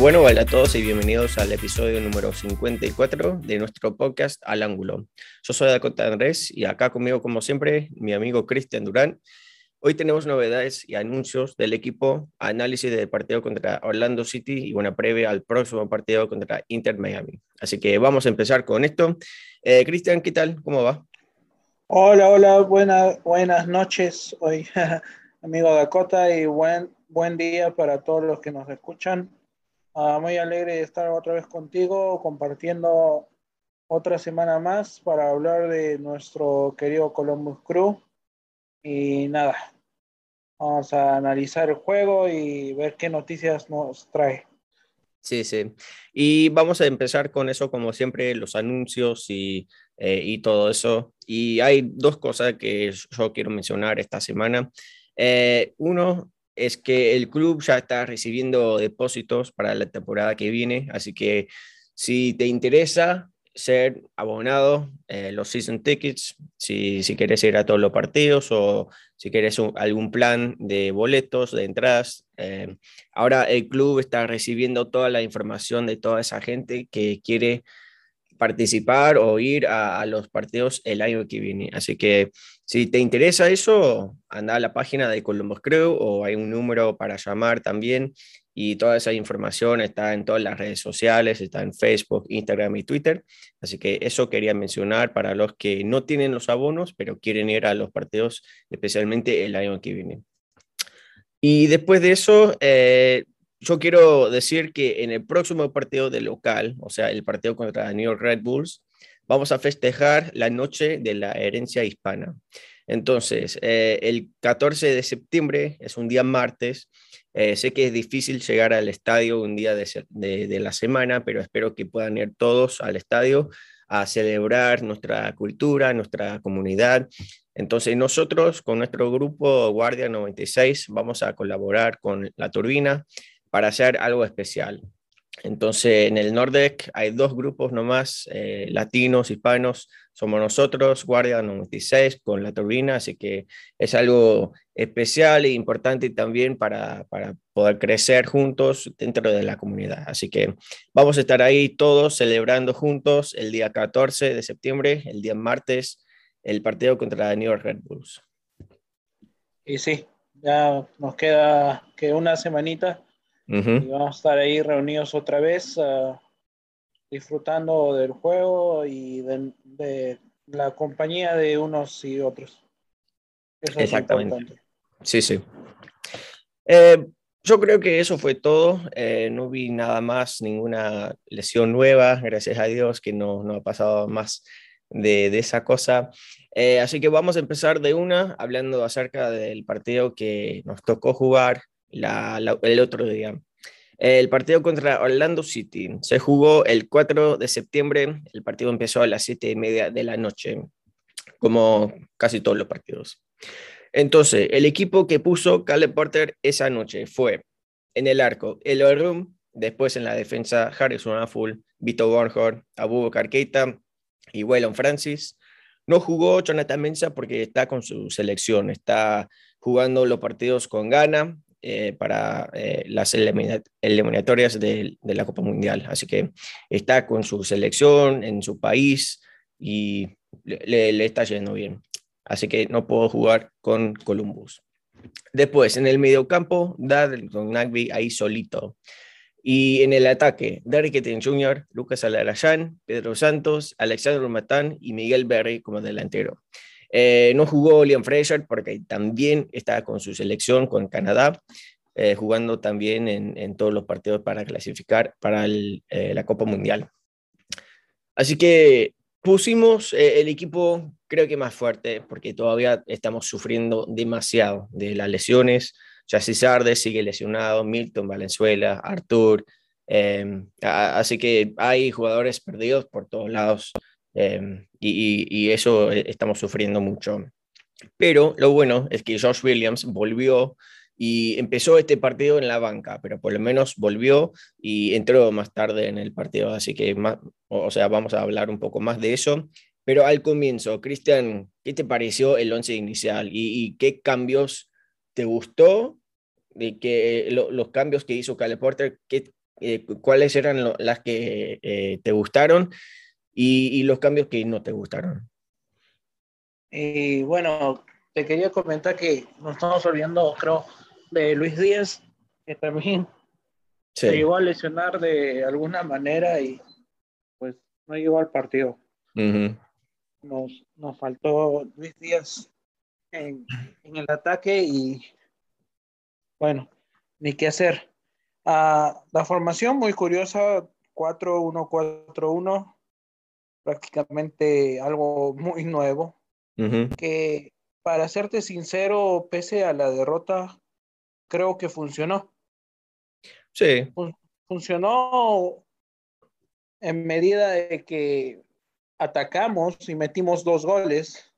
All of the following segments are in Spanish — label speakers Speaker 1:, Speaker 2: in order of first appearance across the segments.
Speaker 1: Bueno, hola a todos y bienvenidos al episodio número 54 de nuestro podcast Al Ángulo. Yo soy Dakota Andrés y acá conmigo, como siempre, mi amigo Cristian Durán. Hoy tenemos novedades y anuncios del equipo, análisis del partido contra Orlando City y una previa al próximo partido contra Inter Miami. Así que vamos a empezar con esto. Eh, Cristian, ¿qué tal? ¿Cómo va?
Speaker 2: Hola, hola, buenas noches hoy, amigo Dakota, y buen, buen día para todos los que nos escuchan. Ah, muy alegre de estar otra vez contigo, compartiendo otra semana más para hablar de nuestro querido Columbus Crew. Y nada, vamos a analizar el juego y ver qué noticias nos trae.
Speaker 1: Sí, sí. Y vamos a empezar con eso, como siempre, los anuncios y, eh, y todo eso. Y hay dos cosas que yo quiero mencionar esta semana. Eh, uno es que el club ya está recibiendo depósitos para la temporada que viene, así que si te interesa ser abonado, eh, los season tickets, si, si quieres ir a todos los partidos o si quieres algún plan de boletos, de entradas. Eh, ahora el club está recibiendo toda la información de toda esa gente que quiere participar o ir a, los partidos el año que viene. Así que si te interesa eso, anda a la página de Columbus Crew o hay un número para llamar también y toda esa información está en todas las redes sociales, está en Facebook, Instagram y Twitter. Así que eso quería mencionar para los que no tienen los abonos, pero quieren ir a los partidos, especialmente el año que viene. Y después de eso, eh, yo quiero decir que en el próximo partido de local, o sea, el partido contra New York Red Bulls, vamos a festejar la noche de la herencia hispana. Entonces, eh, el 14 de septiembre es un día martes. Eh, sé que es difícil llegar al estadio un día de, de, la semana, pero espero que puedan ir todos al estadio a celebrar nuestra cultura, nuestra comunidad. Entonces nosotros con nuestro grupo Guardia 96 vamos a colaborar con la turbina para hacer algo especial. Entonces, en el Nordec hay dos grupos nomás, eh, latinos, hispanos, somos nosotros, Guardia 96, con la turbina, así que es algo especial e importante también para, para poder crecer juntos dentro de la comunidad. Así que vamos a estar ahí todos celebrando juntos el día 14 de septiembre, el día martes, el partido contra New York Red Bulls.
Speaker 2: Y sí, ya nos queda que una semanita y vamos a estar ahí reunidos otra vez, ah, disfrutando del juego y de, la compañía de unos y otros.
Speaker 1: Exactamente. sí, sí. Eh, yo creo que eso fue todo. Eh, no vi nada más, ninguna lesión nueva. Gracias a Dios que no, no ha pasado más de, de esa cosa. Eh, así que vamos a empezar de una hablando acerca del partido que nos tocó jugar el otro día. El partido contra Orlando City se jugó el 4 de septiembre. El partido empezó a las 7 y media de la noche, como casi todos los partidos. Entonces, el equipo que puso Caleb Porter esa noche fue en el arco Eloy Room, después en la defensa Harrison Afful, Vito Bornhorn, Abu Keita y Waylon Francis. No jugó Jonathan Mensa porque está con su selección, está jugando los partidos con Ghana, eh, para eh, las eliminatorias de, la Copa Mundial. Así que está con su selección en su país y le, está yendo bien. Así que no puedo jugar con Columbus. Después, en el mediocampo, con Nagby ahí solito. Y en el ataque, Derrick Etienne Jr., Lucas Alarayán, Pedro Santos, Alexandro Matán y Miguel Berry como delantero. Eh, no jugó Liam Fraser porque también está con su selección con Canadá, eh, jugando también en, todos los partidos para clasificar para eh, la Copa Mundial. Así que pusimos el equipo creo que más fuerte porque todavía estamos sufriendo demasiado de las lesiones. Jesse Sarde sigue lesionado, Milton Valenzuela, Artur. así que hay jugadores perdidos por todos lados. Em, y, eso e, estamos sufriendo mucho. Pero lo bueno es que Josh Williams volvió y empezó este partido en la banca, pero por lo menos volvió y entró más tarde en el partido, así que más, o sea, vamos a hablar un poco más de eso. Pero al comienzo, Cristian, ¿qué te pareció el once inicial y, qué cambios te gustó? De que los cambios que hizo Caleb Porter, ¿qué eh, cuáles eran las que eh, te gustaron y, los cambios que no te gustaron.
Speaker 2: Y bueno, te quería comentar que nos estamos olvidando, creo, de Luis Díaz, que también se llegó a lesionar de alguna manera y pues no llegó al partido. nos, nos faltó Luis Díaz en, en, el ataque y bueno, ni qué hacer. Ah, la formación muy curiosa, 4-1-4-1, prácticamente algo muy nuevo, que para serte sincero, pese a la derrota, creo que funcionó.
Speaker 1: Sí.
Speaker 2: funcionó en medida de que atacamos y metimos dos goles,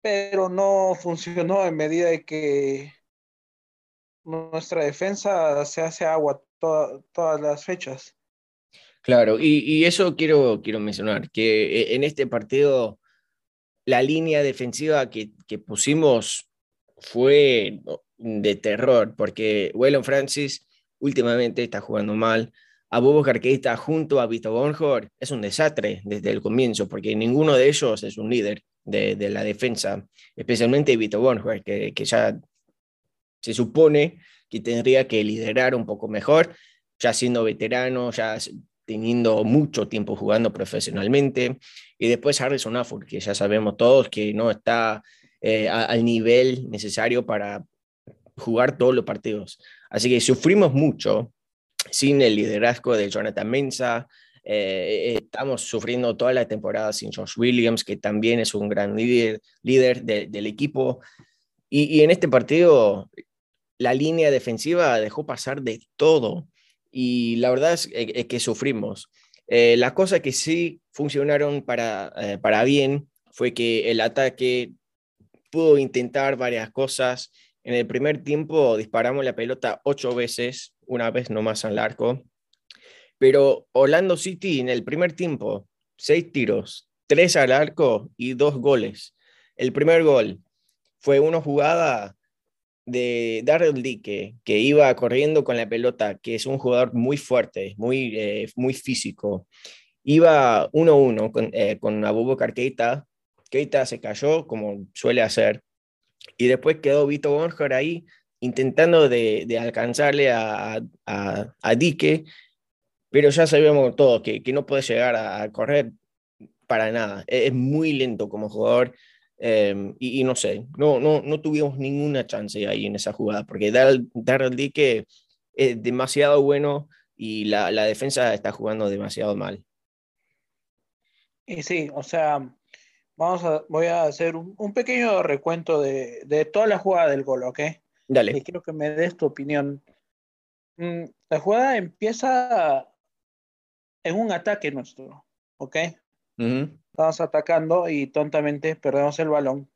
Speaker 2: pero no funcionó en medida de que nuestra defensa se hace agua todas las fechas.
Speaker 1: Claro, y, eso quiero, quiero mencionar, que eh, en este partido la línea defensiva que, que pusimos fue de terror, porque Waylon Francis últimamente está jugando mal. A Bobo Carqueta junto a Vito Bonhor es un desastre desde el comienzo, porque ninguno de ellos es un líder de, de la defensa, especialmente Vito Bonhor, que, que ya se supone que tendría que liderar un poco mejor, ya siendo veterano, ya teniendo mucho tiempo jugando profesionalmente. Y después Harrison Afford, que ya sabemos todos que no está eh, al nivel necesario para jugar todos los partidos. Así que sufrimos mucho sin el liderazgo de Jonathan Mensa. Eh, estamos sufriendo toda la temporada sin Josh Williams, que también es un gran líder, líder del equipo. Y, y, en este partido la línea defensiva dejó pasar de todo y la verdad es, que sufrimos. Eh, las cosas que sí funcionaron para, eh, para bien fue que el ataque pudo intentar varias cosas. En el primer tiempo disparamos la pelota ocho veces, una vez nomás al arco. Pero Orlando City en el primer tiempo, seis tiros, tres al arco y dos goles. El primer gol fue una jugada de Darrell Dique, que iba corriendo con la pelota, que es un jugador muy fuerte, muy, eh, muy físico, iba 1-1 con, eh, con Abubakar Keita, Keita se cayó como suele hacer, y después quedó Vito Bonjar ahí intentando de, de alcanzarle a, a, a, Dique, pero ya sabemos todos que, que no puede llegar a, a correr para nada, es muy lento como jugador, Em, y, no sé, no, no, no tuvimos ninguna chance ahí en esa jugada, porque Darrell Dique es demasiado bueno y la, la, defensa está jugando demasiado mal.
Speaker 2: Y sí, o sea, vamos a, voy a hacer un, un pequeño recuento de, de, toda la jugada del gol, ¿ok?
Speaker 1: Dale.
Speaker 2: Y quiero que me des tu opinión. Mm, la jugada empieza en un ataque nuestro, ¿ok? Estamos atacando y tontamente perdemos el balón.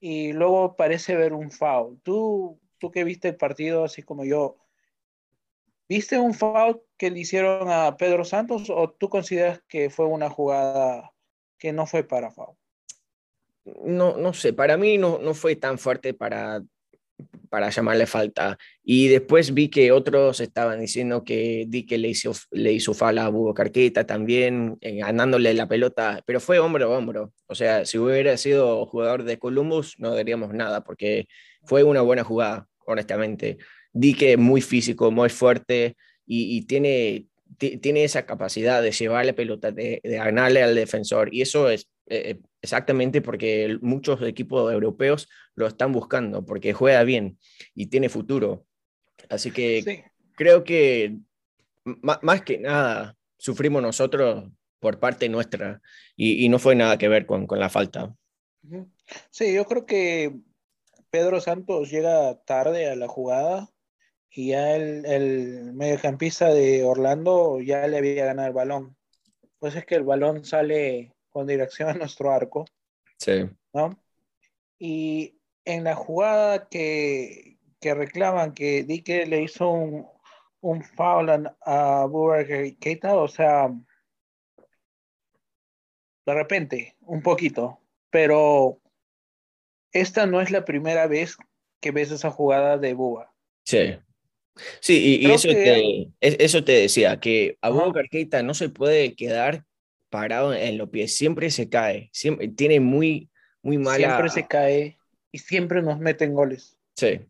Speaker 2: Y luego parece ver un foul. ¿Tú, tú que viste el partido así como yo, ¿viste un foul que le hicieron a Pedro Santos o tú consideras que fue una jugada que no fue para foul?
Speaker 1: No, no sé, para mí no, no fue tan fuerte para para llamarle falta. Y después vi que otros estaban diciendo que di que le hizo, le hizo fala a Hugo Carqueta también, eh, ganándole la pelota, pero fue hombro a hombro. O sea, si hubiera sido jugador de Columbus, no diríamos nada, porque fue una buena jugada, honestamente. Di que muy físico, muy fuerte y, tiene, tiene esa capacidad de llevar la pelota, de, de ganarle al defensor. Y eso es eh, exactamente porque muchos equipos europeos lo están buscando, porque juega bien y tiene futuro. Así que creo que más que nada sufrimos nosotros por parte nuestra y, no fue nada que ver con, con, la falta.
Speaker 2: Sí, yo creo que Pedro Santos llega tarde a la jugada y ya el, el mediocampista de Orlando ya le había ganado el balón. Pues es que el balón sale con dirección a nuestro arco.
Speaker 1: Sí.
Speaker 2: ¿no? Y en la jugada que, que reclaman que Dike le hizo un, un foul a Buber Keita, o sea, de repente, un poquito, pero esta no es la primera vez que ves esa jugada de Buba.
Speaker 1: Sí. Sí, y, eso, te, eso te decía, que Abu Keita no se puede quedar parado en los pies, siempre se cae, siempre, tiene muy, muy mala...
Speaker 2: Siempre se cae y siempre nos meten goles.
Speaker 1: Sí.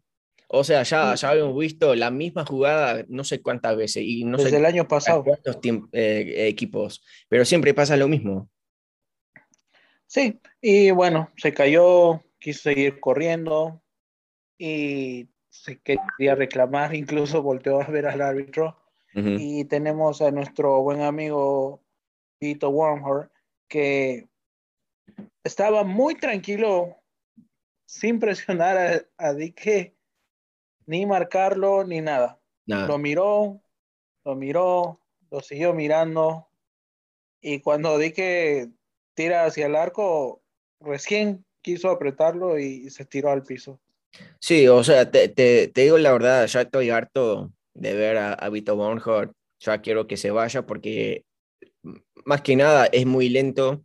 Speaker 1: O sea, ya, ya habíamos visto la misma jugada no sé cuántas veces. Y no
Speaker 2: Desde el año pasado.
Speaker 1: Cuántos eh, equipos, pero siempre pasa lo mismo.
Speaker 2: Sí, y bueno, se cayó, quiso seguir corriendo y se quería reclamar, incluso volteó a ver al árbitro. Y tenemos a nuestro buen amigo Vito Wormhor, que estaba muy tranquilo, sin presionar a, a Dique, ni marcarlo, ni nada. Lo miró, lo miró, lo siguió mirando. Y cuando Dique tira hacia el arco, recién quiso apretarlo y se tiró al piso.
Speaker 1: Sí, o sea, te, te, digo la verdad, ya estoy harto de ver a, a Vito Bonhart. Ya quiero que se vaya porque más que nada es muy lento.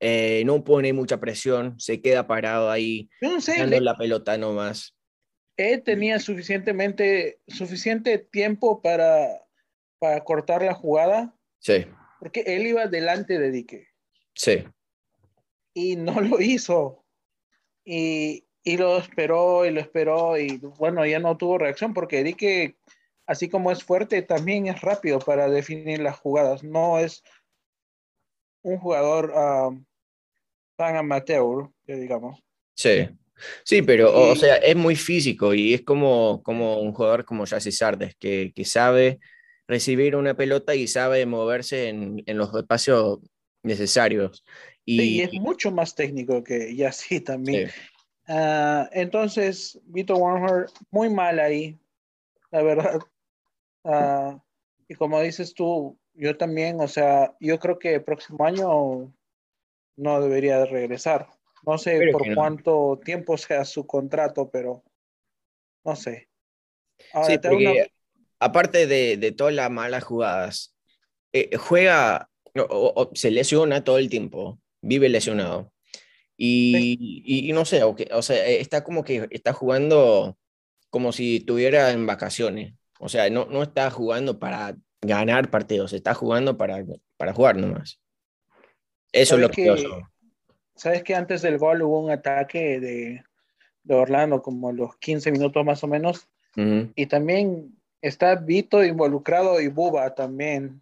Speaker 1: Eh, no pone mucha presión, se queda parado ahí, no dando la pelota nomás.
Speaker 2: Él tenía suficientemente, suficiente tiempo para, para cortar la jugada.
Speaker 1: Sí.
Speaker 2: Porque él iba delante de Dique.
Speaker 1: Sí.
Speaker 2: Y no lo hizo. Y, y lo esperó y lo esperó y bueno, ya no tuvo reacción porque Dique, así como es fuerte, también es rápido para definir las jugadas. No es un jugador ah, tan amateur, digamos.
Speaker 1: Sí, sí, pero o sea, es muy físico y es como, como un jugador como Jesse Sardes, que, que sabe recibir una pelota y sabe moverse en, en los espacios necesarios.
Speaker 2: Y, es mucho más técnico que Yassi también. Ah, entonces, Vito Warner, muy mal ahí, la verdad. Ah, y como dices tú, yo también, o sea, yo creo que el próximo año no debería regresar. No sé por cuánto tiempo sea su contrato, pero no sé.
Speaker 1: sí, aparte de, de, todas las malas jugadas, eh, juega, o, se lesiona todo el tiempo, vive lesionado. Y, y, no sé, o, o sea, está como que está jugando como si estuviera en vacaciones. O sea, no, no está jugando para ganar partidos, está jugando para, para jugar nomás. Eso es lo que,
Speaker 2: ¿Sabes que antes del gol hubo un ataque de, de Orlando, como los 15 minutos más o menos? Y también está Vito involucrado y Buba también.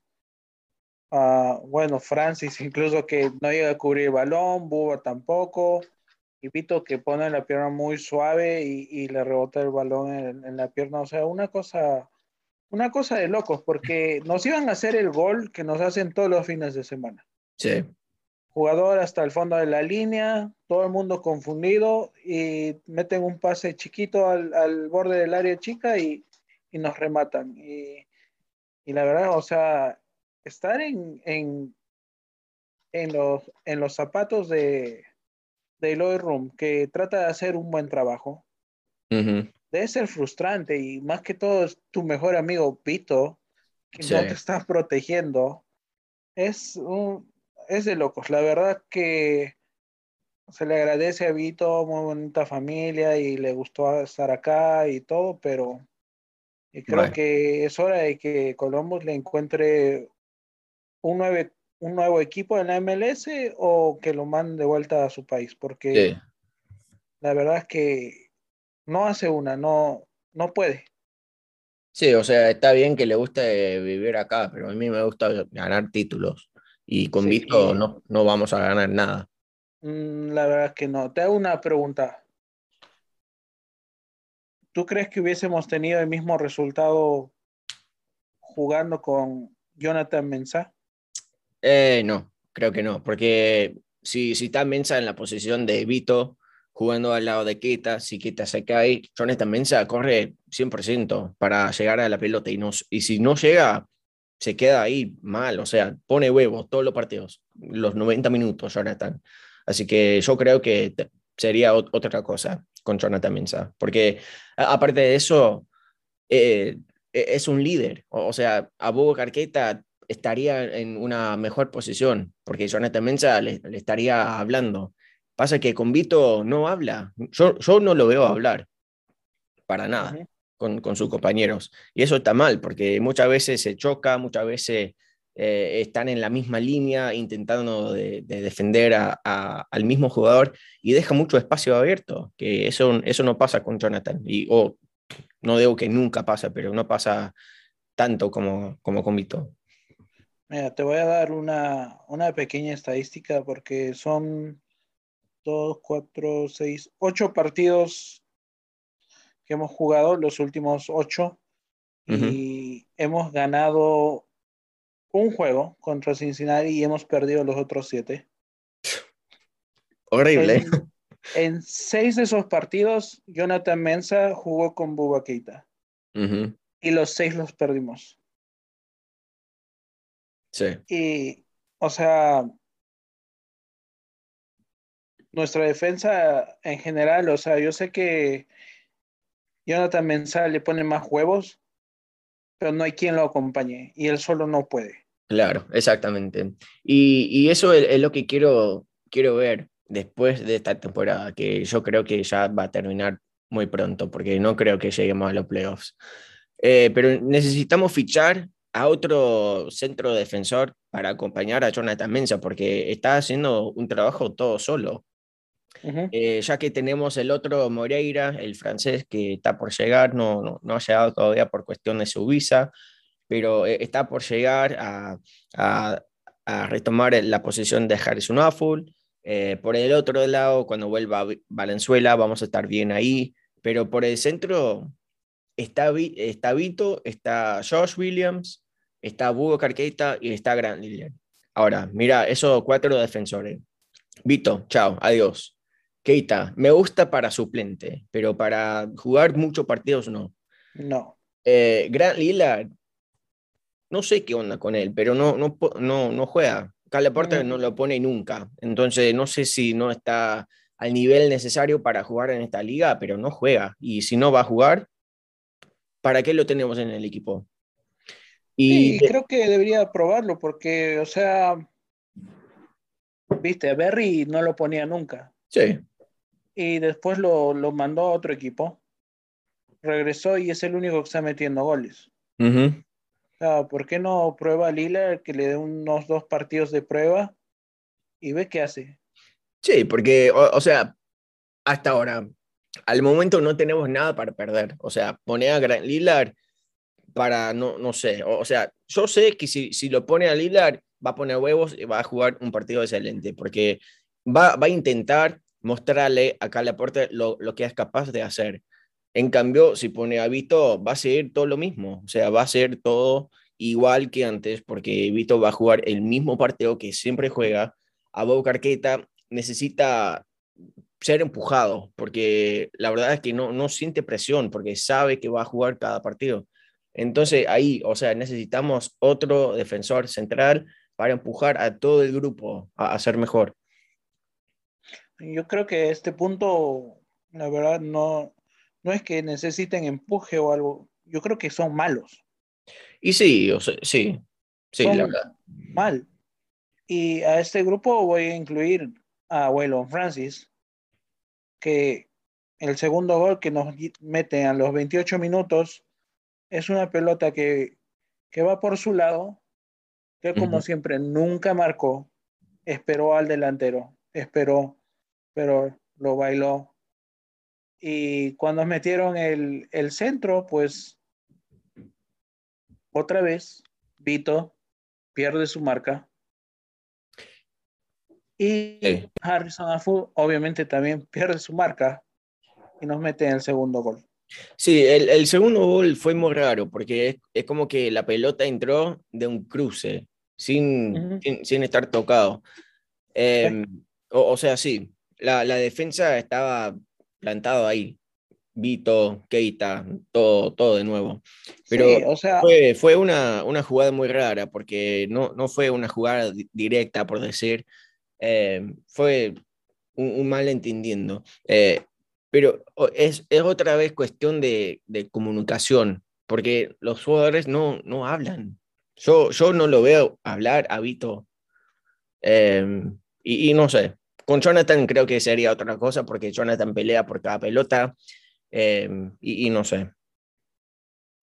Speaker 2: Uh, bueno, Francis incluso que no llega a cubrir el balón, Buba tampoco. Y Vito que pone la pierna muy suave y, y le rebota el balón en, en, la pierna. O sea, una cosa una cosa de locos, porque nos iban a hacer el gol que nos hacen todos los fines de semana.
Speaker 1: Sí.
Speaker 2: Jugador hasta el fondo de la línea, todo el mundo confundido y meten un pase chiquito al, al borde del área chica y, y nos rematan. Y, y, la verdad, o sea, estar en, en, en, los, en los zapatos de, de Eloy Room, que trata de hacer un buen trabajo, debe ser frustrante y más que todo es tu mejor amigo Pito, que no te está protegiendo. Es, un, es de locos. La verdad que se le agradece a Vito, muy bonita familia y le gustó estar acá y todo, pero creo que es hora de que Columbus le encuentre un, nueve, un nuevo equipo en la MLS o que lo mande de vuelta a su país, porque la verdad es que no hace una, no, no puede.
Speaker 1: Sí, o sea, está bien que le guste vivir acá, pero a mí me gusta ganar títulos y con Vito no, no vamos a ganar nada.
Speaker 2: Mm, la verdad es que no. Te hago una pregunta. ¿Tú crees que hubiésemos tenido el mismo resultado jugando con Jonathan Mensah?
Speaker 1: Eh, no, creo que no, porque si, si está Mensah en la posición de Vito, jugando al lado de Kita, si Kita se cae, Jonathan Mensa corre 100% para llegar a la pelota y, no, y si no llega, se queda ahí mal, o sea, pone huevos todos los partidos, los 90 minutos, Jonathan. Así que yo creo que sería otra cosa con Jonathan Mensa, porque aparte de eso, eh, e, es un líder, o, sea, Abu Carqueta estaría en una mejor posición, porque Jonathan Mensa le estaría hablando Pasa que con Vito no habla. Yo, yo no lo veo hablar. Para nada. con, sus compañeros. Y eso está mal, porque muchas veces se choca, muchas veces eh, están en la misma línea intentando de, defender al mismo jugador y deja mucho espacio abierto, que eso, eso no pasa con Jonathan. Y, o no digo que nunca pasa, pero no pasa tanto como, como con Vito.
Speaker 2: Mira, te voy a dar una, una pequeña estadística porque son dos, cuatro, seis, ocho partidos que hemos jugado, los últimos ocho, y hemos ganado un juego contra Cincinnati y hemos perdido los otros siete.
Speaker 1: Horrible.
Speaker 2: En, seis de esos partidos, Jonathan Mensa jugó con Buba Keita. Y los seis los perdimos.
Speaker 1: Sí.
Speaker 2: Y, o sea, nuestra defensa en general, o sea, yo sé que Jonathan Mensah le pone más huevos, pero no hay quien lo acompañe y él solo no puede.
Speaker 1: Claro, exactamente. Y, eso es, lo que quiero, quiero ver después de esta temporada, que yo creo que ya va a terminar muy pronto, porque no creo que lleguemos a los playoffs. Eh, pero necesitamos fichar a otro centro defensor para acompañar a Jonathan Mensa, porque está haciendo un trabajo todo solo. Eh, ya que tenemos el otro Moreira, el francés que está por llegar, no, no, ha llegado todavía por cuestión de su visa, pero eh, está por llegar a, a, retomar la posición de Harrison Afful. Eh, por el otro lado, cuando vuelva Valenzuela, vamos a estar bien ahí, pero por el centro está, está Vito, está Josh Williams, está Bugo Carqueta y está Grant Lillian. Ahora, mira, esos cuatro defensores. Vito, chao, adiós. Keita, me gusta para suplente, pero para jugar muchos partidos no.
Speaker 2: No.
Speaker 1: Eh, Grant Lillard, no sé qué onda con él, pero no, no, no, no juega. Cale Porter no lo pone nunca. Entonces, no sé si no está al nivel necesario para jugar en esta liga, pero no juega. Y si no va a jugar, ¿para qué lo tenemos en el equipo?
Speaker 2: Y sí, creo que debería probarlo, porque, o sea, viste, Berry no lo ponía nunca.
Speaker 1: Sí
Speaker 2: y después lo, lo, mandó a otro equipo. Regresó y es el único que está metiendo goles. ¿Por qué no prueba a Lila que le dé unos dos partidos de prueba y ve qué hace?
Speaker 1: Sí, porque, o, sea, hasta ahora, al momento no tenemos nada para perder. O sea, pone a Lillard para, no, no sé, o, sea, yo sé que si, si, lo pone a Lillard, va a poner huevos y va a jugar un partido excelente, porque va, va a intentar mostrarle a Cala lo, lo que es capaz de hacer. En cambio, si pone a Vito, va a ser todo lo mismo, o sea, va a ser todo igual que antes, porque Vito va a jugar el mismo partido que siempre juega. A Bob Carqueta necesita ser empujado, porque la verdad es que no, no siente presión, porque sabe que va a jugar cada partido. Entonces ahí, o sea, necesitamos otro defensor central para empujar a todo el grupo a, a ser mejor.
Speaker 2: Yo creo que este punto, la verdad, no, no es que necesiten empuje o algo. Yo creo que son malos.
Speaker 1: Y sí, o sea, sí, sí, la verdad.
Speaker 2: Mal. Y a este grupo voy a incluir a Waylon Francis, que el segundo gol que nos mete a los 28 minutos es una pelota que, que va por su lado, que como siempre nunca marcó, esperó al delantero, esperó pero lo bailó. Y cuando metieron el, el centro, pues otra vez Vito pierde su marca. Y Harrison Afu obviamente también pierde su marca y nos mete en el segundo gol.
Speaker 1: Sí, el, el segundo gol fue muy raro porque es, es, como que la pelota entró de un cruce sin, sin, sin, estar tocado. Eh, o, o, sea, sí, la, la defensa estaba plantado ahí. Vito, Keita, todo, todo de nuevo. Pero o sea... fue, fue una, una, jugada muy rara porque no, no fue una jugada directa, por decir. Eh, fue un, un malentendiendo. Eh, pero es, es, otra vez cuestión de, de, comunicación, porque los jugadores no, no hablan. Yo, yo no lo veo hablar a Vito. Eh, y, y, no sé, con Jonathan creo que sería otra cosa porque Jonathan pelea por cada pelota em, y, no sé.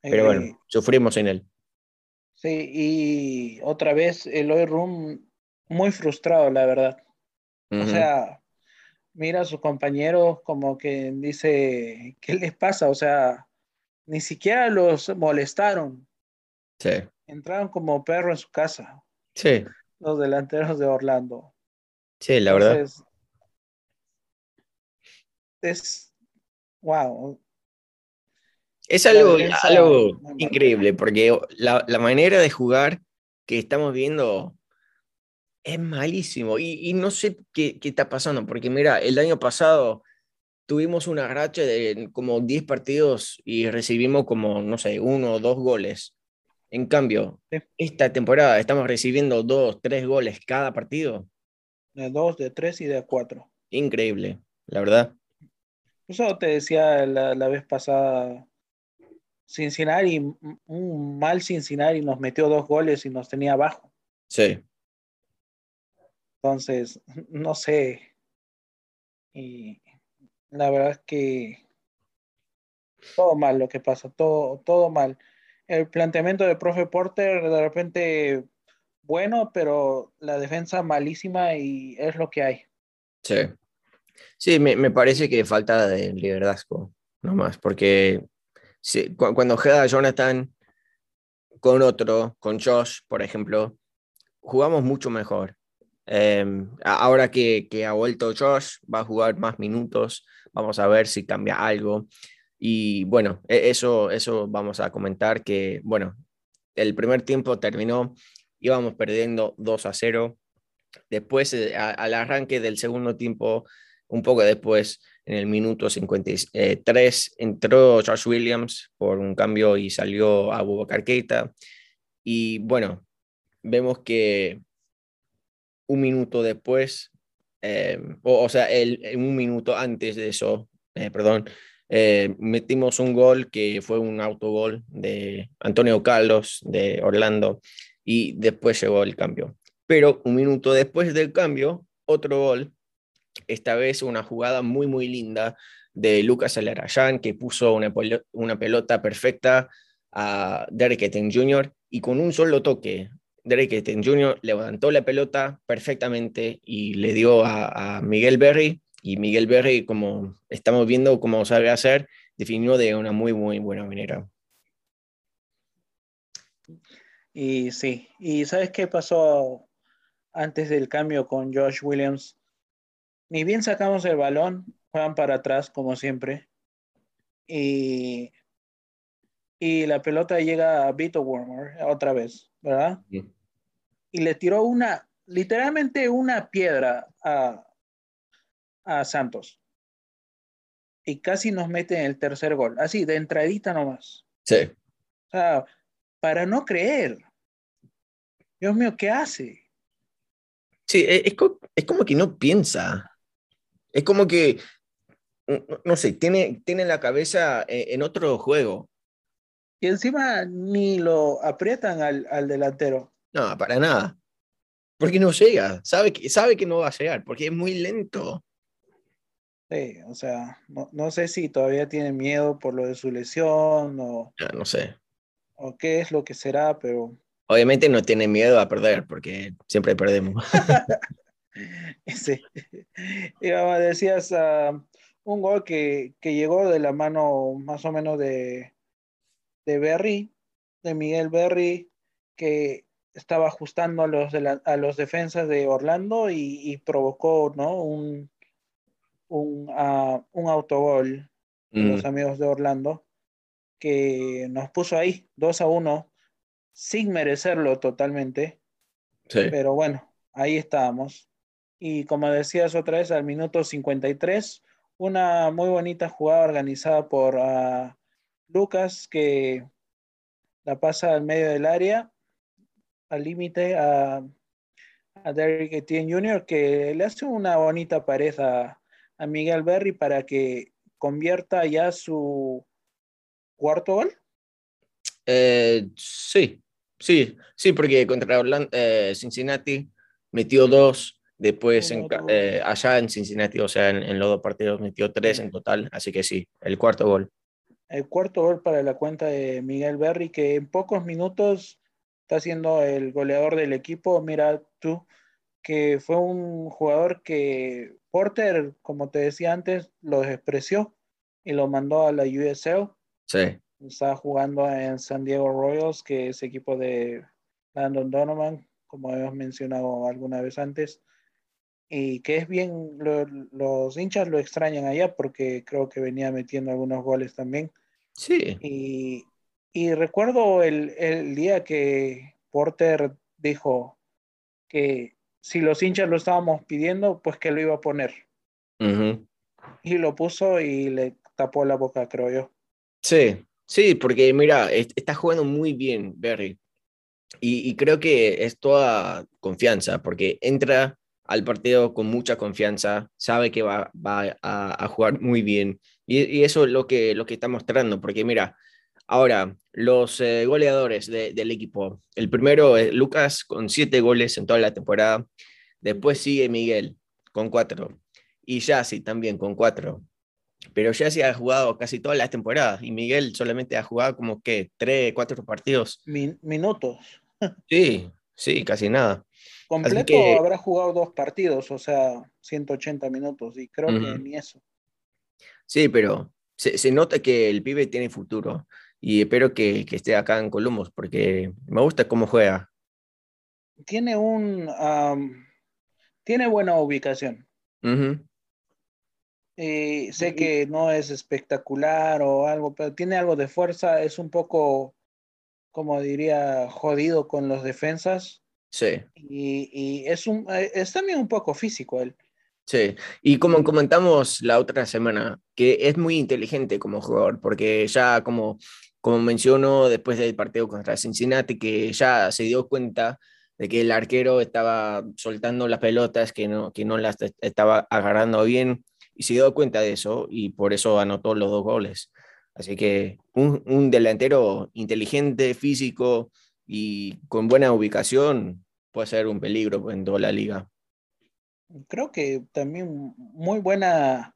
Speaker 1: Pero bueno, eh, sufrimos en él.
Speaker 2: Sí, y otra vez el Room muy frustrado, la verdad. O sea, mira a sus compañeros como que dice, ¿qué les pasa? O sea, ni siquiera los molestaron.
Speaker 1: Sí.
Speaker 2: Entraron como perro en su casa.
Speaker 1: Sí.
Speaker 2: Los delanteros de Orlando.
Speaker 1: Sí, la verdad.
Speaker 2: Es, wow.
Speaker 1: Es algo, algo increíble, porque la, manera de jugar que estamos viendo es malísimo. Y, no sé qué, qué, está pasando, porque mira, el año pasado tuvimos una racha de como 10 partidos y recibimos como, no sé, uno o dos goles. En cambio, esta temporada estamos recibiendo dos, tres goles cada partido.
Speaker 2: De dos, de tres y de cuatro.
Speaker 1: Increíble, la verdad.
Speaker 2: Eso te decía la, la vez pasada Cincinnati, un mal Cincinnati nos metió dos goles y nos tenía abajo.
Speaker 1: Sí.
Speaker 2: Entonces, no sé. Y la verdad es que todo mal lo que pasa, todo, todo mal. El planteamiento de profe Porter de repente bueno, pero la defensa malísima y es lo que hay.
Speaker 1: Sí. Sí, me, me parece que falta de liderazgo, nomás, porque cuando juega Jonathan con otro, con Josh, por ejemplo, jugamos mucho mejor. Em, ahora que, que, ha vuelto Josh, va a jugar más minutos, vamos a ver si cambia algo. Y bueno, e, eso, eso vamos a comentar que, bueno, el primer tiempo terminó, íbamos perdiendo 2 a 0. Después, eh, al arranque del segundo tiempo, un poco después, en el minuto 53, entró Josh Williams por un cambio y salió a Keita. Y bueno, vemos que un minuto después, eh, o, sea, el, un minuto antes de eso, eh, perdón, eh, metimos un gol que fue un autogol de Antonio Carlos de Orlando y después llegó el cambio. Pero un minuto después del cambio, otro gol esta vez una jugada muy, muy linda de Lucas Alarayán, que puso una, una pelota perfecta a Derek Etten Jr. y con un solo toque, Derek Etten Jr. levantó la pelota perfectamente y le dio a, Miguel Berry. Y Miguel Berry, como estamos viendo cómo sabe hacer, definió de una muy, muy buena manera.
Speaker 2: Y sí, ¿y sabes qué pasó antes del cambio con Josh Williams? ni bien sacamos el balón, juegan para atrás como siempre. Y, y la pelota llega a Vito Warmer otra vez, ¿verdad? Y le tiró una, literalmente una piedra a, a Santos. Y casi nos mete en el tercer gol, así, de entradita nomás.
Speaker 1: Sí.
Speaker 2: O sea, para no creer. Dios mío, ¿qué hace?
Speaker 1: Sí, e, es, es como que no piensa. Es como que, no sé, tiene, tiene la cabeza eh, en otro juego.
Speaker 2: Y encima ni lo aprietan al, delantero.
Speaker 1: No, para nada. Porque no llega. Sabe que, sabe que no va a llegar, porque es muy lento.
Speaker 2: Sí, o sea, no, sé si todavía tiene miedo por lo de su lesión o.
Speaker 1: no sé.
Speaker 2: O qué es lo que será, pero.
Speaker 1: Obviamente no tiene miedo a perder, porque siempre perdemos.
Speaker 2: Sí. Y decías uh, un gol que, que, llegó de la mano más o menos de, de Berry, de Miguel Berry, que estaba ajustando a los, a los defensas de Orlando y, provocó ¿no? un, un, uh, un autogol de los mm. amigos de Orlando que nos puso ahí 2 a 1 sin merecerlo totalmente. Pero bueno, ahí estábamos. Y como decías otra vez, al minuto 53, una muy bonita jugada organizada por uh, Lucas que la pasa al medio del área, al límite a, a Derrick Etienne Jr., que le hace una bonita pared a, a Miguel Berry para que convierta ya su cuarto gol.
Speaker 1: Eh, sí, sí, sí, porque contra Orlando, eh, Cincinnati metió dos Después, eh, allá en Cincinnati, o sea, en, los dos partidos metió tres en total, así que sí, el cuarto gol.
Speaker 2: El cuarto gol para la cuenta de Miguel Berry, que en pocos minutos está siendo el goleador del equipo. Mira tú, que fue un jugador que Porter, como te decía antes, lo despreció y lo mandó a la USL.
Speaker 1: Sí.
Speaker 2: Está jugando en San Diego Royals, que es equipo de Landon Donovan, como hemos mencionado alguna vez antes. Y que es bien, los hinchas lo extrañan allá porque creo que venía metiendo algunos goles también.
Speaker 1: Sí.
Speaker 2: Y, y recuerdo el, el día que Porter dijo que si los hinchas lo estábamos pidiendo, pues que lo iba a poner. Y lo puso y le tapó la boca, creo yo.
Speaker 1: Sí, sí, porque mira, está jugando muy bien Berry. Y, creo que es toda confianza, porque entra al partido con mucha confianza, sabe que va, a, jugar muy bien. Y, eso es lo que, lo que está mostrando, porque mira, ahora los eh, goleadores del equipo. El primero es Lucas con siete goles en toda la temporada. Después sigue Miguel con cuatro. Y Yassi también con cuatro. Pero Yassi ha jugado casi todas las temporadas y Miguel solamente ha jugado como que tres, cuatro partidos.
Speaker 2: minutos.
Speaker 1: Sí, sí, casi nada.
Speaker 2: Completo habrá jugado dos partidos, o sea, 180 minutos, y creo que ni eso.
Speaker 1: Sí, pero se, nota que el pibe tiene futuro y espero que, esté acá en Columbus porque me gusta cómo juega.
Speaker 2: Tiene un. tiene buena ubicación. Y sé que no es espectacular o algo, pero tiene algo de fuerza. Es un poco, como diría, jodido con los defensas.
Speaker 1: Sí.
Speaker 2: Y, es, un, eh, es también un poco físico él.
Speaker 1: Sí, y como comentamos la otra semana, que es muy inteligente como jugador, porque ya como, como mencionó después del partido contra Cincinnati, que ya se dio cuenta de que el arquero estaba soltando las pelotas, que no, que no las estaba agarrando bien, y se dio cuenta de eso, y por eso anotó los dos goles. Así que un, un delantero inteligente, físico y con buena ubicación puede ser un peligro en toda la liga.
Speaker 2: Creo que también muy buena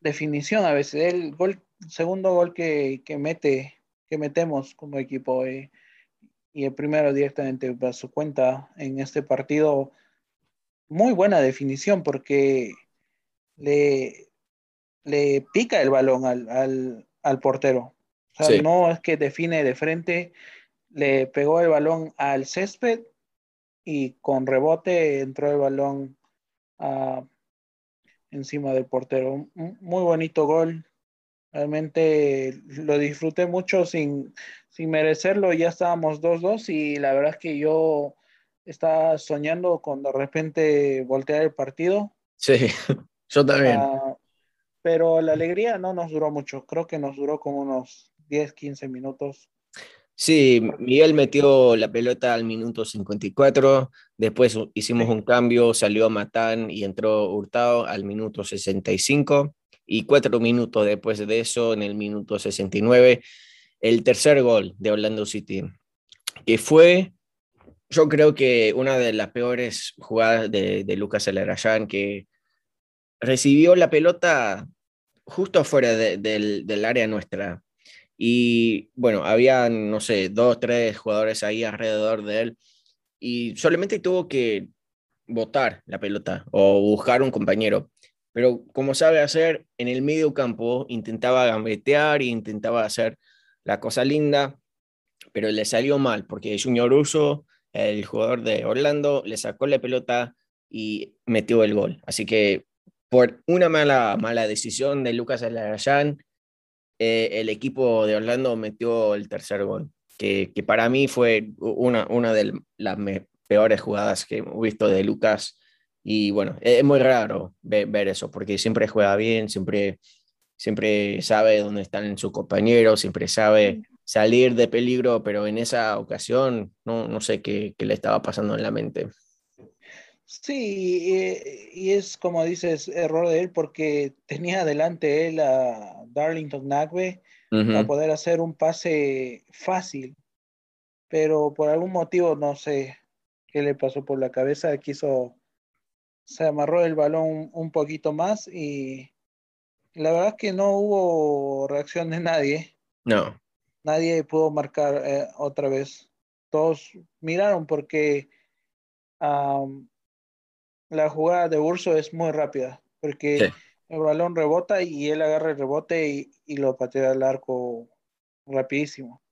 Speaker 2: definición a veces. El gol, segundo gol que, que mete, que metemos como equipo eh, y el primero directamente a su cuenta en este partido, muy buena definición porque le, le pica el balón al, al, al portero. O sea, no es que define de frente, le pegó el balón al césped y con rebote entró el balón encima del portero. muy bonito gol. Realmente lo disfruté mucho sin, sin merecerlo. Ya estábamos 2-2 y la verdad es que yo estaba soñando con de repente voltear el partido.
Speaker 1: Sí, yo también.
Speaker 2: Ah, pero la alegría no nos duró mucho. Creo que nos duró como unos 10, 15 minutos.
Speaker 1: Sí, Miguel metió la pelota al minuto 54, después hicimos un cambio, salió Matán y entró Hurtado al minuto 65 y cuatro minutos después de eso, en el minuto 69, el tercer gol de Orlando City, que fue, yo creo que una de las peores jugadas de, Lucas Alarayán, que recibió la pelota justo afuera del área nuestra y bueno, había, no sé, dos, tres jugadores ahí alrededor de él y solamente tuvo que botar la pelota o buscar un compañero. Pero como sabe hacer, en el medio campo intentaba gambetear e intentaba hacer la cosa linda, pero le salió mal porque Junior Uso, el jugador de Orlando, le sacó la pelota y metió el gol. Así que por una mala, mala decisión de Lucas Alarayán, eh, el equipo de Orlando metió el tercer gol, que, para mí fue una, una de las peores jugadas que he visto de Lucas. Y bueno, e-, es muy raro ver, eso, porque siempre juega bien, siempre, siempre sabe dónde están sus compañeros, siempre sabe salir de peligro, pero en esa ocasión no, no sé qué, qué le estaba pasando en la mente.
Speaker 2: Sí, y, es como dices, error de él porque tenía delante él a Darlington Nagbe para poder hacer un pase fácil, pero por algún motivo no sé qué le pasó por la cabeza, quiso, se amarró el balón un, poquito más y, la verdad es que no hubo reacción de nadie.
Speaker 1: No.
Speaker 2: Nadie pudo marcar eh, otra vez. Todos miraron porque la jugada de Urso es muy rápida, porque el balón rebota y él agarra el rebote y, y lo patea al arco rapidísimo.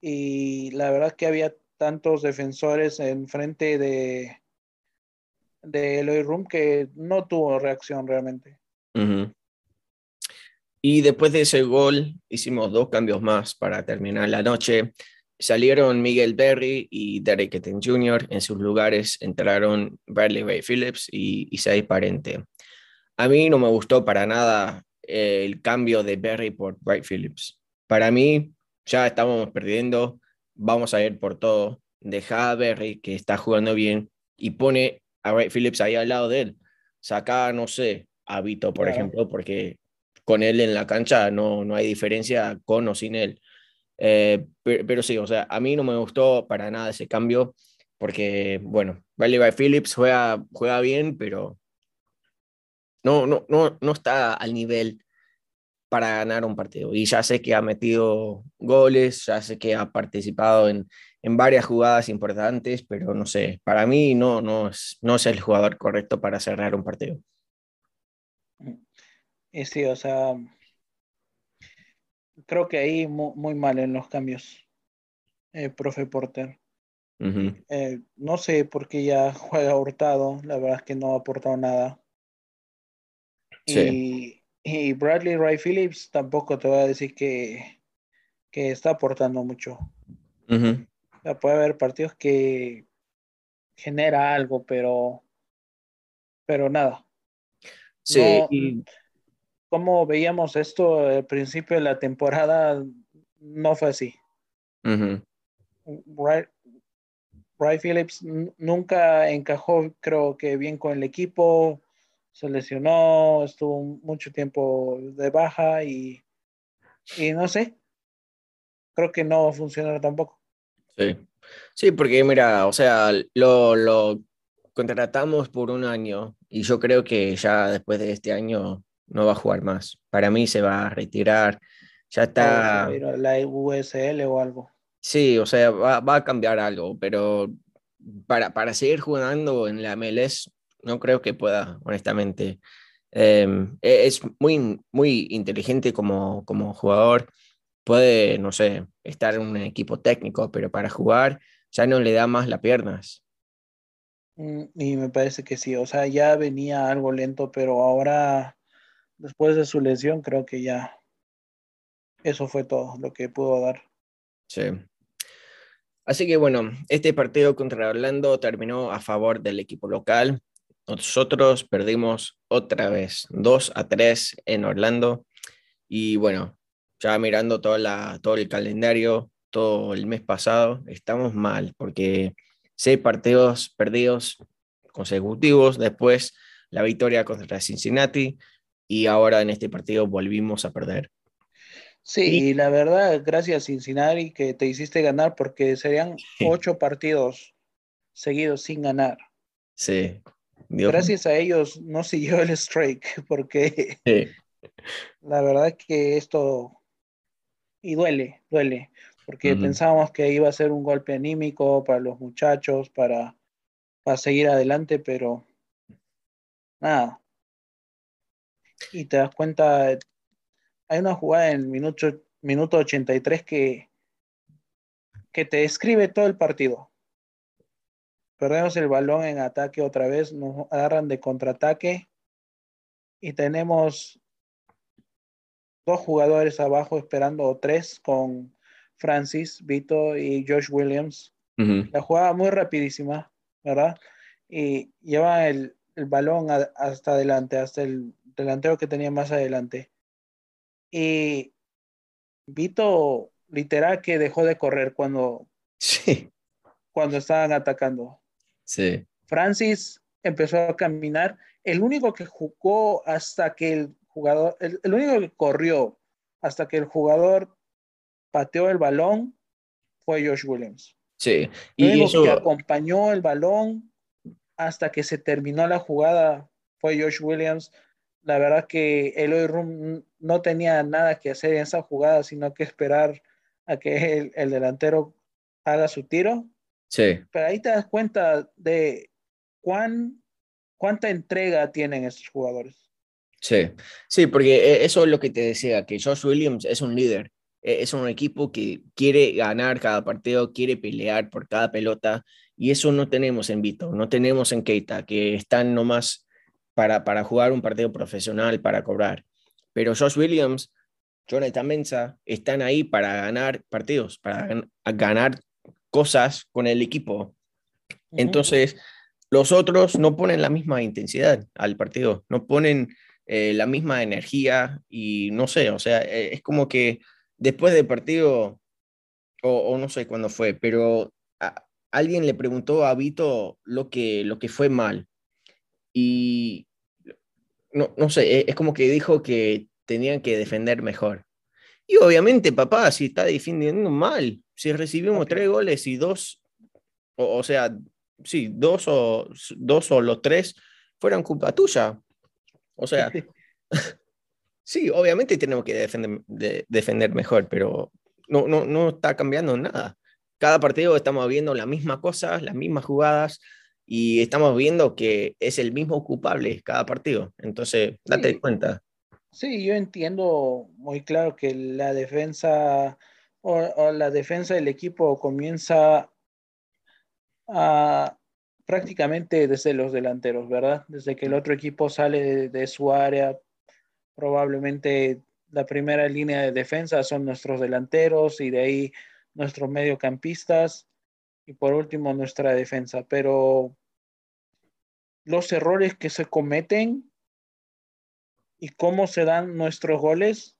Speaker 2: Y la verdad que había tantos defensores en frente de, de Eloy Room que no tuvo reacción realmente.
Speaker 1: Y después de ese gol hicimos dos cambios más para terminar la noche. Salieron Miguel Berry y Derek Etten Jr. En sus lugares entraron Bradley Ray Phillips y Isai Parente. A mí no me gustó para nada eh, el cambio de Berry por Bright Phillips. Para mí ya estábamos perdiendo, vamos a ir por todo. Deja a Berry, que está jugando bien, y pone a Wright Phillips ahí al lado de él. Saca, no sé, a Vito, por ejemplo, porque con él en la cancha no, no hay diferencia con o sin él. Eh, pero, sí, o sea, a mí no me gustó para nada ese cambio, porque, bueno, Bradley Phillips juega, juega bien, pero no, no, no, no está al nivel para ganar un partido. Y ya sé que ha metido goles, ya sé que ha participado en, en varias jugadas importantes, pero no sé, para mí no, no, es, no es el jugador correcto para cerrar un partido.
Speaker 2: Y sí, o sea, creo que ahí muy, mal en los cambios, eh, profe Porter. Eh, no sé por qué ya juega hurtado, la verdad es que no ha aportado nada. Sí. Y Bradley Ray Phillips tampoco te voy a decir que, que está aportando mucho. puede haber partidos que genera algo, pero, pero nada.
Speaker 1: Sí.
Speaker 2: Como veíamos esto al principio de la temporada, no fue así. Ray, Phillips nunca encajó, creo que bien con el equipo se lesionó, estuvo mucho tiempo de baja y, y no sé, creo que no funcionar tampoco.
Speaker 1: Sí, sí, porque mira, o sea, lo, lo contratamos por un año y yo creo que ya después de este año no va a jugar más. Para mí se va a retirar, ya está...
Speaker 2: La USL o algo.
Speaker 1: Sí, o sea, va, va a cambiar algo, pero para, para seguir jugando en la MLS no creo que pueda, honestamente. Em, e, es muy, muy inteligente como, como jugador. Puede, no sé, estar en un equipo técnico, pero para jugar ya no le da más las piernas.
Speaker 2: Mm, y me parece que sí, o sea, ya venía algo lento, pero ahora, después de su lesión, creo que ya eso fue todo lo que pudo dar.
Speaker 1: Sí. Así que bueno, este partido contra Orlando terminó a favor del equipo local. Nosotros perdimos otra vez 2 a 3 en Orlando y bueno, ya mirando toda la, todo el calendario, todo el mes pasado, estamos mal porque seis partidos perdidos consecutivos, después la victoria contra Cincinnati y ahora en este partido volvimos a perder.
Speaker 2: Sí, y la verdad, gracias Cincinnati que te hiciste ganar porque serían ocho partidos seguidos sin ganar.
Speaker 1: Sí,
Speaker 2: Gracias a ellos no siguió el strike, porque la verdad que esto, y duele, duele, porque pensábamos que iba a ser un golpe anímico para los muchachos, para, para seguir adelante, pero nada. Y te das cuenta, hay una jugada en el minuto, minuto 83 que, que te describe todo el partido perdemos el balón en ataque otra vez, nos agarran de contraataque y tenemos dos jugadores abajo esperando, o tres, con Francis, Vito y Josh Williams. La jugada muy rapidísima, ¿verdad? Y lleva el, balón hasta adelante, hasta el delantero que tenía más adelante. Y Vito, literal, que dejó de correr cuando,
Speaker 1: sí.
Speaker 2: cuando estaban atacando.
Speaker 1: Sí.
Speaker 2: Francis empezó a caminar. El único que jugó hasta que el jugador, el, único que corrió hasta que el jugador pateó el balón fue Josh Williams.
Speaker 1: Sí.
Speaker 2: Y el único que acompañó el balón hasta que se terminó la jugada fue Josh Williams. La verdad que Eloy Room no tenía nada que hacer en esa jugada, sino que esperar a que el, delantero haga su tiro.
Speaker 1: Sí.
Speaker 2: Pero ahí te das cuenta de cuán, cuánta entrega tienen estos jugadores.
Speaker 1: Sí, sí, porque e, eso es lo que te decía, que Josh Williams es un líder, e, es un equipo que quiere ganar cada partido, quiere pelear por cada pelota, y eso no tenemos en Vito, no tenemos en Keita, que están nomás para, para jugar un partido profesional, para cobrar. Pero Josh Williams, Jonathan Mensa, están ahí para ganar partidos, para ganar cosas con el equipo. Entonces, los otros no ponen la misma intensidad al partido, no ponen eh, la misma energía y no sé, o sea, eh, es como que después del partido, o, no sé cuándo fue, pero alguien le preguntó a Vito lo que, lo que fue mal y no, no sé, es como que dijo que tenían que defender mejor. Y obviamente, papá, si está defendiendo mal, si recibimos tres goles y dos, o, sea, sí, dos o, dos o los tres fueran culpa tuya. O sea, sí, obviamente tenemos que defender, defender mejor, pero no, no, no está cambiando nada. Cada partido estamos viendo las mismas cosas, las mismas jugadas, y estamos viendo que es el mismo culpable cada partido. Entonces, date cuenta.
Speaker 2: Sí, yo entiendo muy claro que la defensa o, la defensa del equipo comienza a, prácticamente desde los delanteros, ¿verdad? Desde que el otro equipo sale de su área, probablemente la primera línea de defensa son nuestros delanteros y de ahí nuestros mediocampistas y por último nuestra defensa. Pero los errores que se cometen y cómo se dan nuestros goles,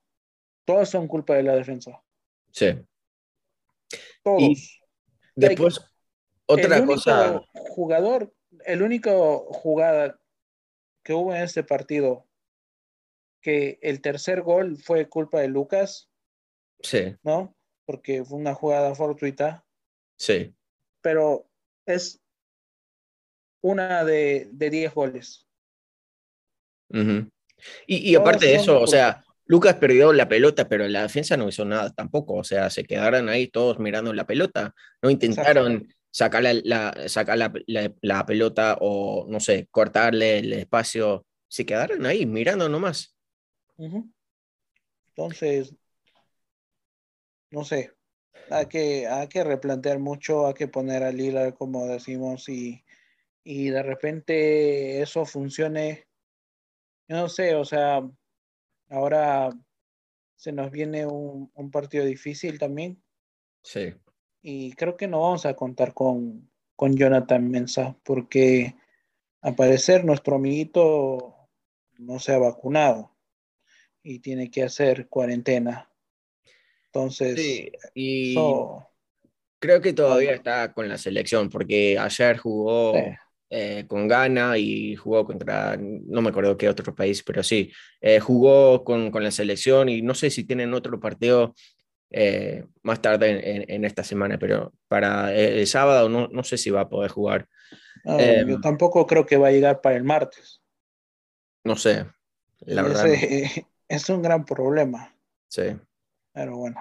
Speaker 2: todos son culpa de la defensa.
Speaker 1: Sí.
Speaker 2: Todos.
Speaker 1: después, otra cosa.
Speaker 2: Jugador, el único jugada que hubo en este partido, que el tercer gol fue culpa de Lucas.
Speaker 1: Sí.
Speaker 2: ¿No? Porque fue una jugada fortuita.
Speaker 1: Sí
Speaker 2: pero es una de, de 10 goles.
Speaker 1: y, y, aparte de eso, o sea, Lucas perdió la pelota, pero la defensa no hizo nada tampoco. O sea, se quedaron ahí todos mirando la pelota. No intentaron sacar, la, sacar la, la, pelota o, no sé, cortarle el espacio. Se quedaron ahí mirando nomás.
Speaker 2: Entonces, no sé, hay que, hay que replantear mucho, hay que poner al Lila, como decimos, y, y de repente eso funcione. Yo no sé, o sea, ahora se nos viene un, un partido difícil también.
Speaker 1: Sí.
Speaker 2: Y creo que no vamos a contar con, con Jonathan Mensa, porque al parecer nuestro amiguito no se ha vacunado y tiene que hacer cuarentena. Entonces,
Speaker 1: sí, y creo que todavía está con la selección, porque ayer jugó eh, con Ghana y jugó contra, no me acuerdo qué otro país, pero sí, eh, jugó con, con, la selección y no sé si tienen otro partido eh, más tarde en, esta semana, pero para el, sábado no, no, sé si va a poder jugar.
Speaker 2: yo em, tampoco creo que va a llegar para el martes.
Speaker 1: No sé, la verdad.
Speaker 2: Es un gran problema.
Speaker 1: Sí
Speaker 2: pero bueno.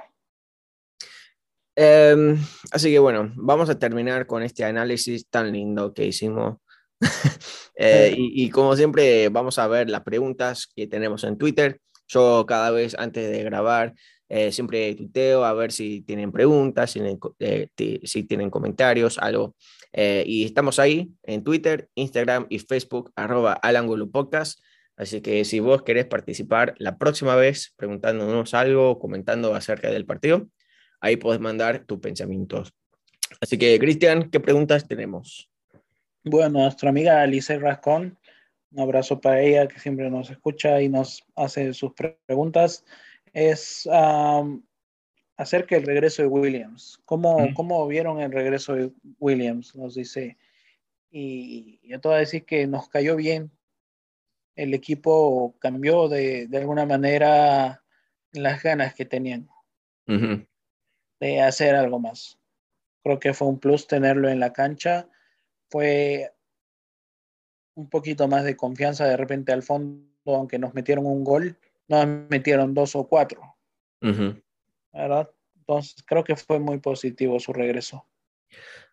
Speaker 1: Em, así que bueno, vamos a terminar con este análisis tan lindo que hicimos. Eh, y, como siempre, vamos a ver las preguntas que tenemos en Twitter. Yo cada vez antes de grabar, eh, siempre tuiteo a ver si tienen preguntas, si tienen, eh, si tienen comentarios, algo. y estamos ahí en Twitter, Instagram y Facebook, arroba podcast. Así que si vos querés participar la próxima vez preguntándonos algo, comentando acerca del partido, ahí podés mandar tus pensamientos. Así que, Cristian, ¿qué preguntas tenemos?
Speaker 2: Bueno, nuestra amiga Alice Rascón, un abrazo para ella que siempre nos escucha y nos hace sus preguntas, es acerca del regreso de Williams. ¿Cómo, ¿Cómo vieron el regreso de Williams? Nos dice. Y yo te voy a decir que nos cayó bien el equipo cambió de, alguna manera las ganas que tenían de hacer algo más. Creo que fue un plus tenerlo en la cancha. Fue un poquito más de confianza de repente al fondo aunque nos metieron un gol, nos metieron dos o cuatro. ¿Verdad? Entonces creo que fue muy positivo su regreso.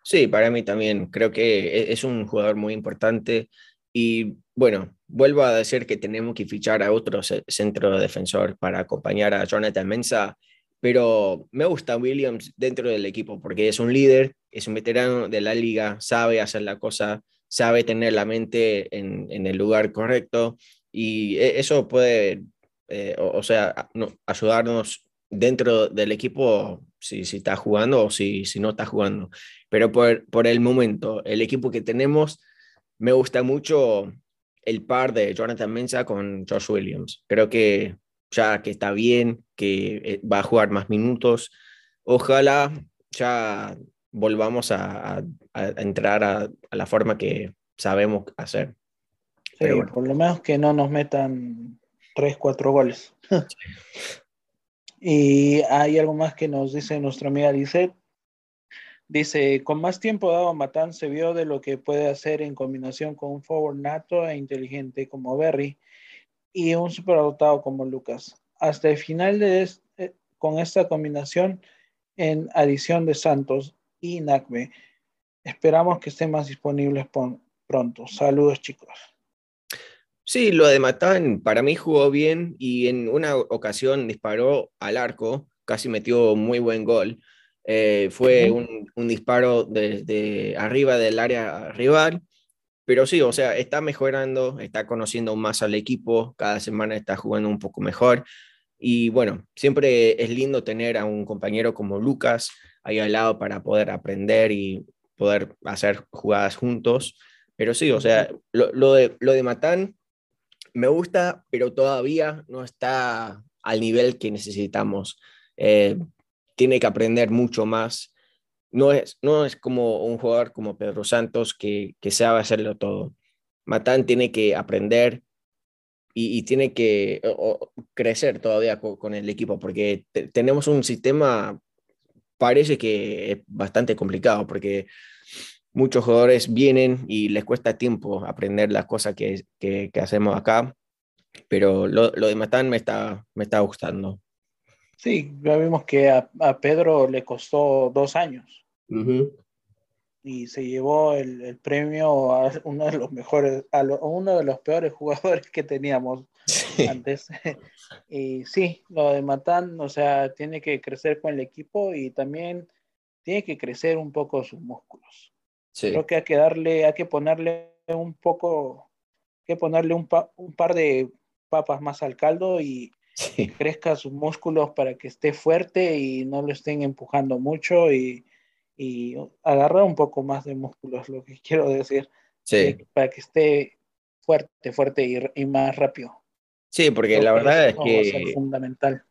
Speaker 1: Sí, para mí también. Creo que e-, es un jugador muy importante y bueno, vuelvo a decir que tenemos que fichar a otro centro defensor para acompañar a Jonathan Mensa, pero me gusta Williams dentro del equipo porque es un líder, es un veterano de la liga, sabe hacer la cosa, sabe tener la mente en, en el lugar correcto y e-, eso puede, eh, o, sea, ayudarnos dentro del equipo si, si está jugando o si, si no está jugando. Pero por, por el momento, el equipo que tenemos, me gusta mucho el par de Jonathan Mensa con Josh Williams. Creo que ya que está bien, que eh, va a jugar más minutos, ojalá ya volvamos a, a, entrar a, a, la forma que sabemos hacer.
Speaker 2: Sí, por lo menos que no nos metan 3, 4 goles. y hay algo más que nos dice nuestra amiga Lisette. Dice, con más tiempo dado Matán se vio de lo que puede hacer en combinación con un forward nato e inteligente como Berry y un superdotado como Lucas. Hasta el final de eh, con esta combinación en adición de Santos y Nacbe, esperamos que estén más disponibles pronto. Saludos chicos.
Speaker 1: Sí, lo de Matán para mí jugó bien y en una ocasión disparó al arco, casi metió muy buen gol. Eh, fue un, un, disparo desde arriba del área rival, pero sí, o sea, está mejorando, está conociendo más al equipo, cada semana está jugando un poco mejor. Y bueno, siempre es lindo tener a un compañero como Lucas ahí al lado para poder aprender y poder hacer jugadas juntos. Pero sí, o sea, lo, lo de, lo de Matán me gusta, pero todavía no está al nivel que necesitamos. Eh, tiene que aprender mucho más. No es, no es como un jugador como Pedro Santos que, que sabe hacerlo todo. Matán tiene que aprender y, tiene que crecer todavía con, el equipo, porque tenemos un sistema, parece que es bastante complicado, porque muchos jugadores vienen y les cuesta tiempo aprender las cosas que, que, hacemos acá, pero lo, lo, de Matán me está, me está gustando.
Speaker 2: Sí, ya vimos que a, a Pedro le costó dos años. Y se llevó el, el, premio a uno de los mejores, a, lo, a, uno de los peores jugadores que teníamos sí. antes. y sí, lo de Matán, o sea, tiene que crecer con el equipo y también tiene que crecer un poco sus músculos. Sí. Creo que hay que darle, hay que ponerle un poco, hay que ponerle un, pa, un par de papas más al caldo y sí. crezca sus músculos para que esté fuerte y no lo estén empujando mucho y, y agarrar un poco más de músculos, lo que quiero decir,
Speaker 1: sí.
Speaker 2: eh, para que esté fuerte, fuerte y, y más rápido.
Speaker 1: Sí, porque creo la verdad es que
Speaker 2: fundamental.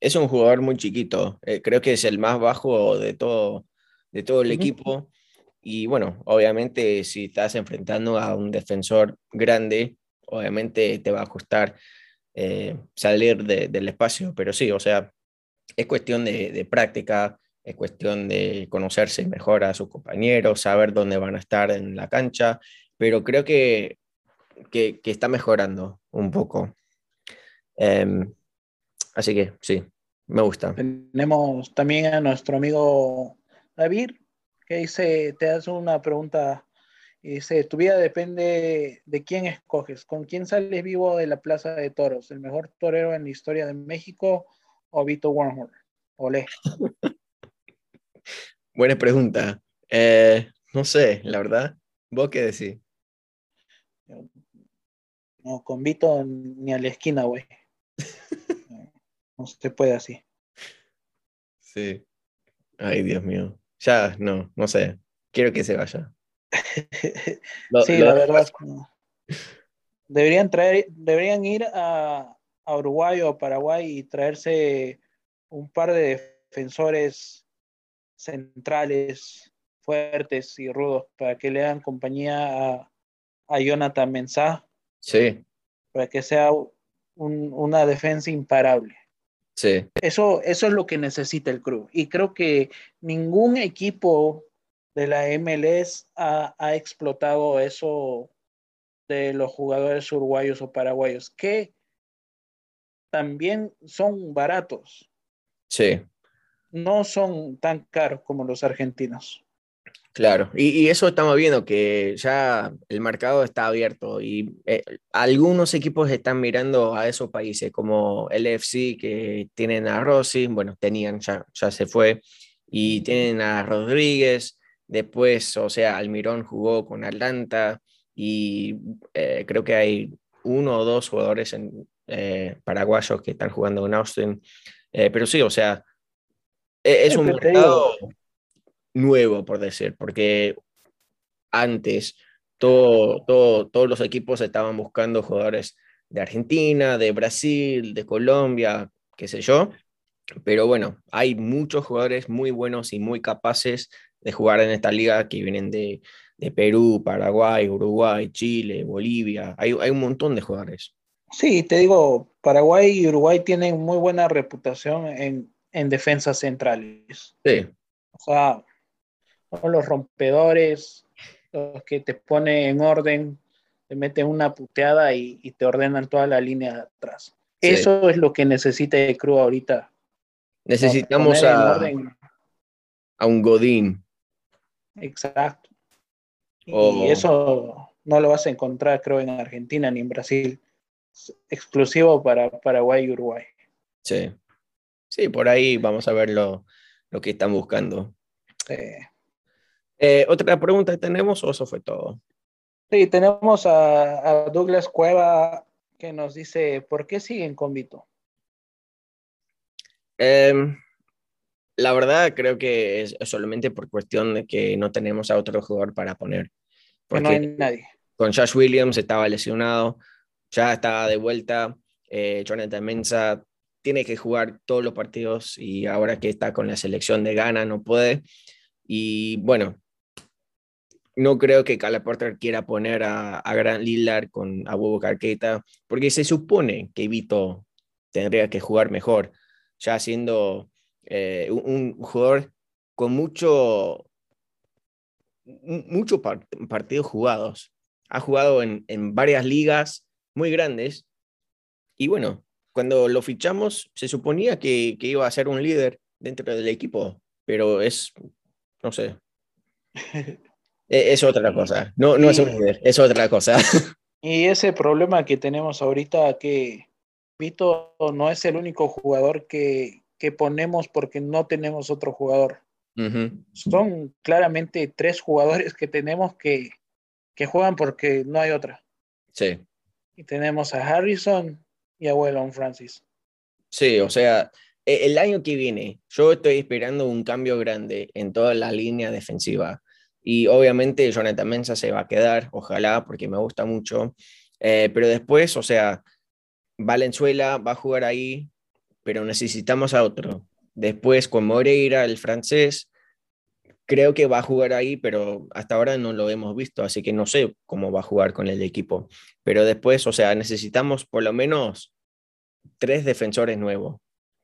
Speaker 1: Es un jugador muy chiquito, eh, creo que es el más bajo de todo, de todo el uh -huh. equipo y bueno, obviamente si estás enfrentando a un defensor grande, obviamente te va a costar eh, salir de, del espacio, pero sí, o sea, es cuestión de, de, práctica, es cuestión de conocerse mejor a sus compañeros, saber dónde van a estar en la cancha, pero creo que, que, está mejorando un poco. Eh, así que sí, me gusta.
Speaker 2: Tenemos también a nuestro amigo David, que dice, te hace una pregunta, dice, tu vida depende de quién escoges, con quién sales vivo de la Plaza de Toros, el mejor torero en la historia de México o Vito Warhol. Olé.
Speaker 1: Buena pregunta. Eh, no sé, la verdad. ¿Vos qué decís?
Speaker 2: No, con Vito ni a la esquina, güey. No, no se puede así.
Speaker 1: Sí. Ay, Dios mío. Ya, no, no sé. Quiero que se vaya.
Speaker 2: lo, sí, lo la verdad. Deberían traer, deberían ir a, a, Uruguay o a Paraguay y traerse un par de defensores centrales fuertes y rudos para que le hagan compañía a, a Jonathan Mensah.
Speaker 1: Sí.
Speaker 2: Para que sea un, una defensa imparable.
Speaker 1: Sí.
Speaker 2: Eso, eso es lo que necesita el club. Y creo que ningún equipo de la MLS ha, ha explotado eso de los jugadores uruguayos o paraguayos, que también son baratos.
Speaker 1: Sí.
Speaker 2: No son tan caros como los argentinos.
Speaker 1: Claro, y, eso estamos viendo que ya el mercado está abierto y eh, algunos equipos están mirando a esos países como el FC que tienen a Rossi, bueno, tenían, ya, ya se fue, y tienen a Rodríguez, después, o sea, Almirón jugó con Atlanta y eh, creo que hay uno o dos jugadores en, eh, paraguayos que están jugando en Austin, pero sí, o sea, e, es un mercado nuevo, por decir, porque antes todo, todo, todos los equipos estaban buscando jugadores de Argentina, de Brasil, de Colombia, qué sé yo. Pero bueno, hay muchos jugadores muy buenos y muy capaces de jugar en esta liga que vienen de, de Perú, Paraguay, Uruguay, Chile, Bolivia. Hay, hay, un montón de jugadores.
Speaker 2: Sí, te digo, Paraguay y Uruguay tienen muy buena reputación en, en defensas centrales.
Speaker 1: Sí.
Speaker 2: O sea, los rompedores, los que te ponen en orden, te meten una puteada y, te ordenan toda la línea de atrás. Eso es lo que necesita el crew ahorita.
Speaker 1: Necesitamos a, a un Godín.
Speaker 2: Exacto. Y eso no lo vas a encontrar, creo, en Argentina ni en Brasil. exclusivo para Paraguay y Uruguay.
Speaker 1: Sí. Sí, por ahí vamos a ver lo, lo que están buscando.
Speaker 2: Sí.
Speaker 1: Eh, ¿Otra pregunta que tenemos o eso fue todo?
Speaker 2: Sí, tenemos a, Douglas Cueva que nos dice, ¿por qué siguen con Vito?
Speaker 1: Em, la verdad creo que es solamente por cuestión de que no tenemos a otro jugador para poner.
Speaker 2: Porque no hay nadie.
Speaker 1: Con Josh Williams estaba lesionado, ya estaba de vuelta. Eh, Jonathan Mensa tiene que jugar todos los partidos y ahora que está con la selección de Ghana no puede. Y bueno, no creo que Cala Porter quiera poner a, a Gran Lillard con a Bobo Carqueta, porque se supone que Vito tendría que jugar mejor, ya siendo eh, un, jugador con mucho, muchos partidos jugados. Ha jugado en, en varias ligas muy grandes y bueno, cuando lo fichamos se suponía que, que iba a ser un líder dentro del equipo, pero es, no sé, E, es otra cosa. No, no es un líder, es otra cosa.
Speaker 2: Y ese problema que tenemos ahorita, que Vito no es el único jugador que, que ponemos porque no tenemos otro jugador. Son claramente tres jugadores que tenemos que, que juegan porque no hay otra.
Speaker 1: Sí.
Speaker 2: Y tenemos a Harrison y a Wellon Francis.
Speaker 1: Sí, o sea, e, el año que viene yo estoy esperando un cambio grande en toda la línea defensiva. Y obviamente Jonathan Mensa se va a quedar, ojalá, porque me gusta mucho. Eh, pero después, o sea, Valenzuela va a jugar ahí, pero necesitamos a otro. Después con Moreira, el francés, creo que va a jugar ahí, pero hasta ahora no lo hemos visto, así que no sé cómo va a jugar con el equipo. Pero después, o sea, necesitamos por lo menos tres defensores nuevos.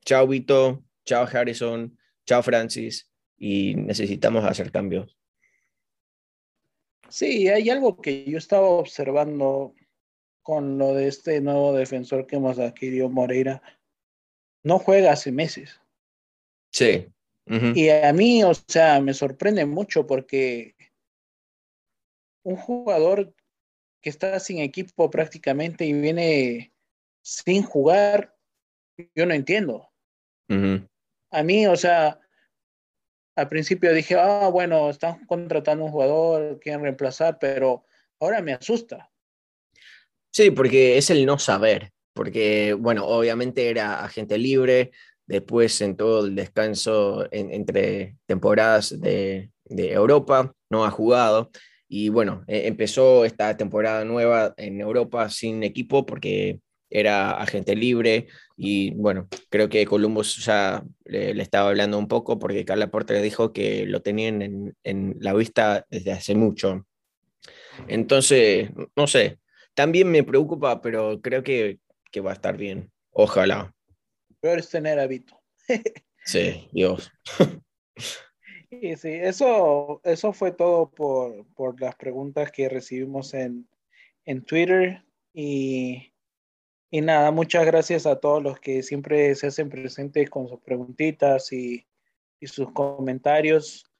Speaker 1: Chao Vito, chao Harrison, chao Francis, y necesitamos hacer cambios.
Speaker 2: Sí, hay algo que yo estaba observando con lo de este nuevo defensor que hemos adquirido, Moreira. No juega hace meses.
Speaker 1: Sí.
Speaker 2: Y a mí, o sea, me sorprende mucho porque un jugador que está sin equipo prácticamente y viene sin jugar, yo no entiendo. A mí, o sea, al principio dije, ah, bueno, están contratando un jugador, quieren reemplazar, pero ahora me asusta.
Speaker 1: Sí, porque es el no saber, porque, bueno, obviamente era agente libre, después en todo el descanso entre temporadas de, de, Europa, no ha jugado, y bueno, e, empezó esta temporada nueva en Europa sin equipo porque era agente libre y bueno, creo que Columbus ya le, estaba hablando un poco porque Carla Porter dijo que lo tenían en, en, la vista desde hace mucho. Entonces, no sé, también me preocupa, pero creo que, que va a estar bien. Ojalá.
Speaker 2: Peor es tener a
Speaker 1: sí, Dios.
Speaker 2: Y sí, eso, eso fue todo por, por las preguntas que recibimos en, en Twitter y, y nada, muchas gracias a todos los que siempre se hacen presentes con sus preguntitas y, y sus comentarios.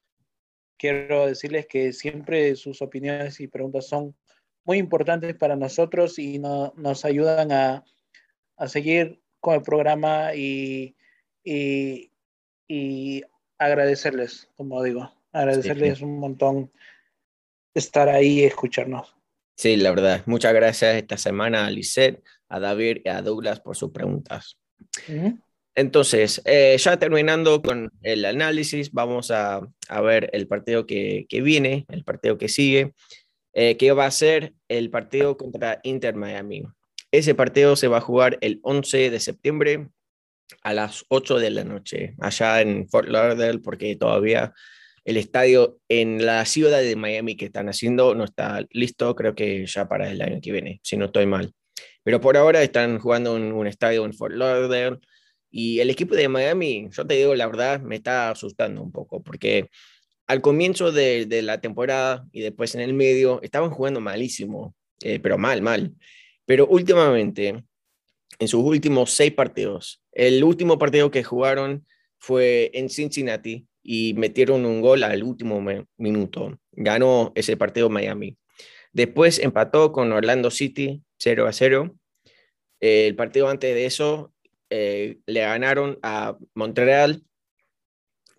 Speaker 2: Quiero decirles que siempre sus opiniones y preguntas son muy importantes para nosotros y no, nos ayudan a, a, seguir con el programa y, y, y agradecerles, como digo, agradecerles un montón estar ahí y escucharnos.
Speaker 1: Sí, la verdad. Muchas gracias esta semana a Lisette, a David y a Douglas por sus preguntas. Entonces, eh, ya terminando con el análisis, vamos a, a ver el partido que, que, viene, el partido que sigue, eh, que va a ser el partido contra Inter Miami. Ese partido se va a jugar el 11 de septiembre a las 8 de la noche, allá en Fort Lauderdale, porque todavía el estadio en la ciudad de Miami que están haciendo no está listo, creo que ya para el año que viene, si no estoy mal. Pero por ahora están jugando en un estadio en Fort Lauderdale y el equipo de Miami, yo te digo la verdad, me está asustando un poco porque al comienzo de, la temporada y después en el medio estaban jugando malísimo, eh, pero mal, mal. Pero últimamente, en sus últimos seis partidos, el último partido que jugaron fue en Cincinnati y metieron un gol al último minuto. Ganó ese partido Miami. Después empató con Orlando City 0 a 0. el partido antes de eso eh, le ganaron a Montreal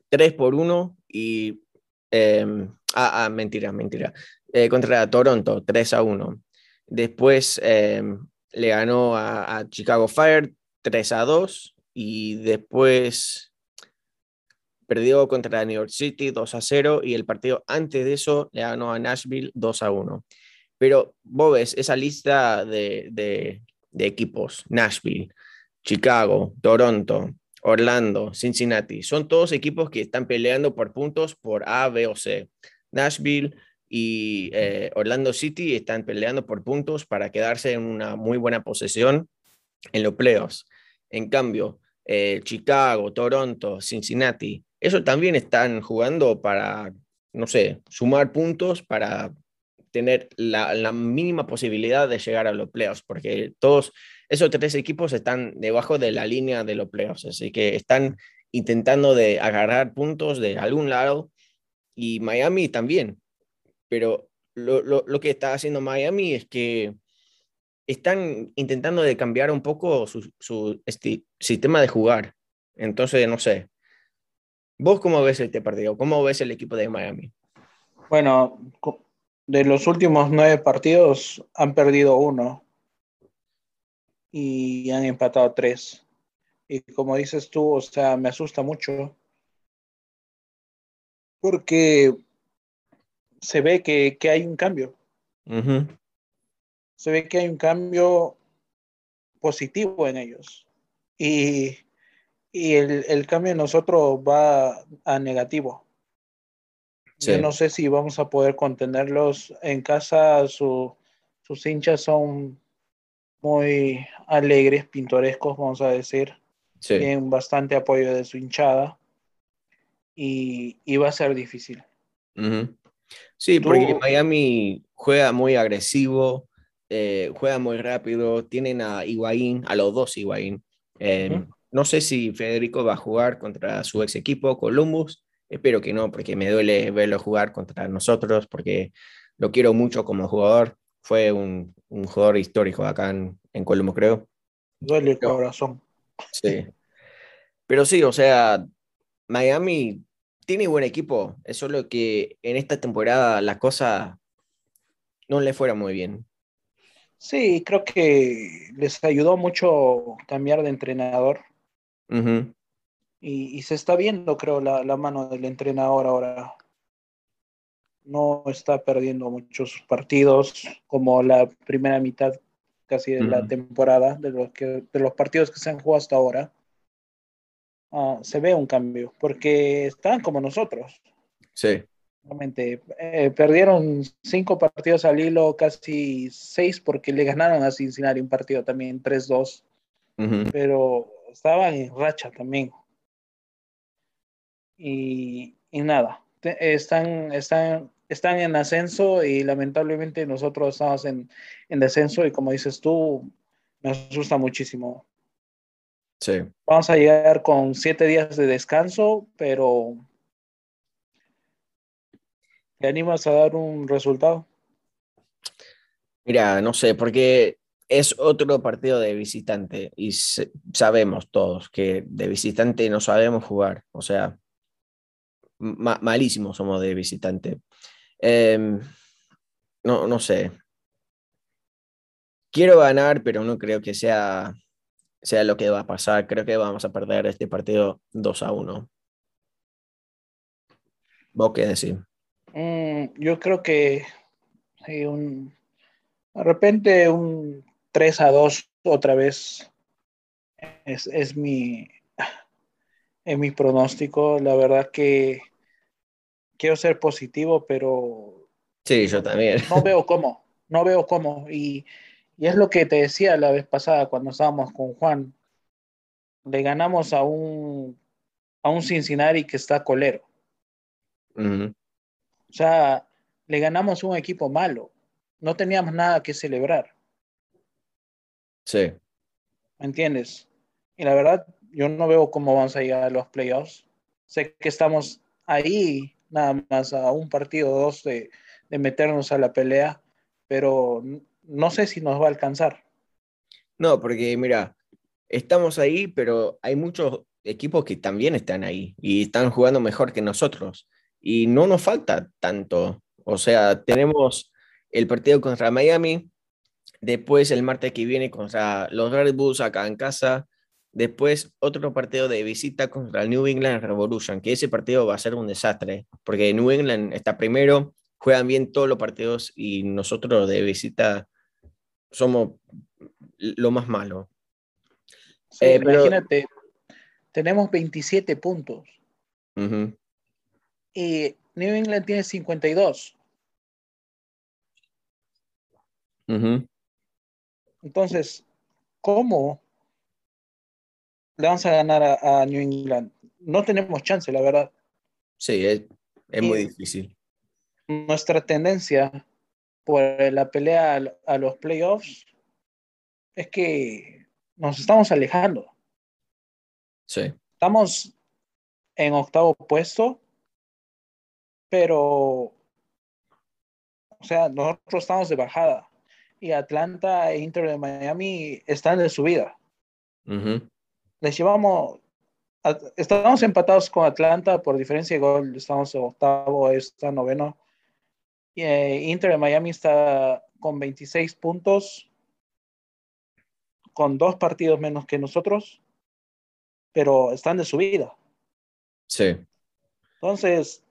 Speaker 1: 3 por 1 y... Em, ah, ah, mentira, mentira. Eh, contra Toronto 3 a 1. Después em, le ganó a, Chicago Fire 3 a 2 y después perdió contra New York City 2 a 0 y el partido antes de eso le ganó a Nashville 2 a 1. Pero vos esa lista de, de, de equipos, Nashville, Chicago, Toronto, Orlando, Cincinnati, son todos equipos que están peleando por puntos por A, B o C. Nashville y eh, Orlando City están peleando por puntos para quedarse en una muy buena posesión en los playoffs. En cambio, eh, Chicago, Toronto, Cincinnati eso también están jugando para, no sé, sumar puntos para tener la, mínima posibilidad de llegar a los playoffs, porque todos esos tres equipos están debajo de la línea de los playoffs, así que están intentando de agarrar puntos de algún lado y Miami también, pero lo, lo, que está haciendo Miami es que están intentando de cambiar un poco su, su sistema de jugar, entonces no sé, ¿Vos cómo ves este partido? ¿Cómo ves el equipo de Miami?
Speaker 2: Bueno, de los últimos nueve partidos han perdido uno y han empatado tres. Y como dices tú, o sea, me asusta mucho porque se ve que, que hay un cambio. Se ve que hay un cambio positivo en ellos. Y y el, el, cambio en nosotros va a negativo. Yo no sé si vamos a poder contenerlos en casa. Su, sus hinchas son muy alegres, pintorescos, vamos a decir. Tienen bastante apoyo de su hinchada. Y, y va a ser difícil.
Speaker 1: Sí, porque Miami juega muy agresivo, eh, juega muy rápido. Tienen a Higuaín, a los dos Higuaín. Eh, no sé si Federico va a jugar contra su ex equipo, Columbus. Espero que no, porque me duele verlo jugar contra nosotros, porque lo quiero mucho como jugador. Fue un, jugador histórico acá en, en Columbus, creo.
Speaker 2: Duele el corazón.
Speaker 1: Sí. Pero sí, o sea, Miami tiene buen equipo. Es solo que en esta temporada la cosa no le fuera muy bien.
Speaker 2: Sí, creo que les ayudó mucho cambiar de entrenador y, se está viendo, creo, la, la, mano del entrenador ahora. No está perdiendo muchos partidos, como la primera mitad casi de la temporada, de los, que, de los partidos que se han jugado hasta ahora. Ah, se ve un cambio, porque están como nosotros.
Speaker 1: Sí.
Speaker 2: Realmente, eh, perdieron cinco partidos al hilo, casi seis, porque le ganaron a Cincinnati un partido también, 3-2. Pero estaban en racha también. Y, y nada, están, están están en ascenso y lamentablemente nosotros estamos en, en descenso y como dices tú, me asusta muchísimo.
Speaker 1: Sí.
Speaker 2: Vamos a llegar con siete días de descanso, pero ¿te animas a dar un resultado?
Speaker 1: Mira, no sé, porque es otro partido de visitante y sabemos todos que de visitante no sabemos jugar, o sea, malísimos somos de visitante. Em, no, no sé. Quiero ganar, pero no creo que sea, sea lo que va a pasar. Creo que vamos a perder este partido 2 a 1. ¿Vos qué decís?
Speaker 2: Mm, yo creo que un, de repente un 3 a 2 otra vez es, es mi, es mi pronóstico. La verdad que quiero ser positivo, pero...
Speaker 1: Sí, yo también.
Speaker 2: No veo cómo, no veo cómo. Y, y, es lo que te decía la vez pasada cuando estábamos con Juan. Le ganamos a un, a un Cincinnati que está colero. O sea, le ganamos un equipo malo. No teníamos nada que celebrar.
Speaker 1: Sí.
Speaker 2: ¿Me entiendes? Y la verdad, yo no veo cómo vamos a llegar a los playoffs. Sé que estamos ahí nada más a un partido o dos de, meternos a la pelea, pero no sé si nos va a alcanzar.
Speaker 1: No, porque mira, estamos ahí, pero hay muchos equipos que también están ahí y están jugando mejor que nosotros. Y no nos falta tanto. O sea, tenemos el partido contra Miami, después el martes que viene contra los Red Bulls acá en casa, Después, otro partido de visita contra el New England Revolution, que ese partido va a ser un desastre, porque New England está primero, juegan bien todos los partidos y nosotros de visita somos lo más malo.
Speaker 2: Eh, imagínate, tenemos 27 puntos. Y New England tiene 52. Entonces, ¿cómo le vamos a ganar a, New England. No tenemos chance, la verdad.
Speaker 1: Sí, es, muy difícil.
Speaker 2: Nuestra tendencia por la pelea a, los playoffs es que nos estamos alejando.
Speaker 1: Sí.
Speaker 2: Estamos en octavo puesto, pero, o sea, nosotros estamos de bajada y Atlanta e Inter de Miami están de subida les llevamos, estamos empatados con Atlanta por diferencia de gol, estamos en octavo, está noveno. Eh, Inter de Miami está con 26 puntos, con dos partidos menos que nosotros, pero están de subida.
Speaker 1: Sí.
Speaker 2: Entonces,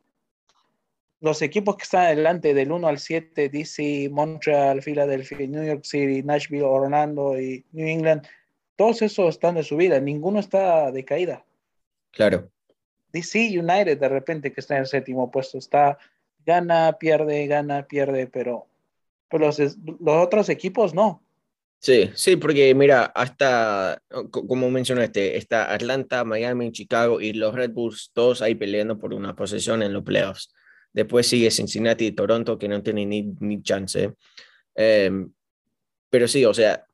Speaker 2: los equipos que están adelante del 1 al 7, DC, Montreal, Philadelphia, New York City, Nashville, Orlando y New England, todos esos están de subida, ninguno está de caída.
Speaker 1: Claro.
Speaker 2: DC United de repente que está en el séptimo puesto, está gana, pierde, gana, pierde, pero, los, otros equipos no.
Speaker 1: Sí, sí, porque mira, hasta, como mencionaste, está Atlanta, Miami, Chicago y los Red Bulls, todos ahí peleando por una posición en los playoffs. Después sigue Cincinnati y Toronto, que no tienen ni, ni chance. Em, pero sí, o sea,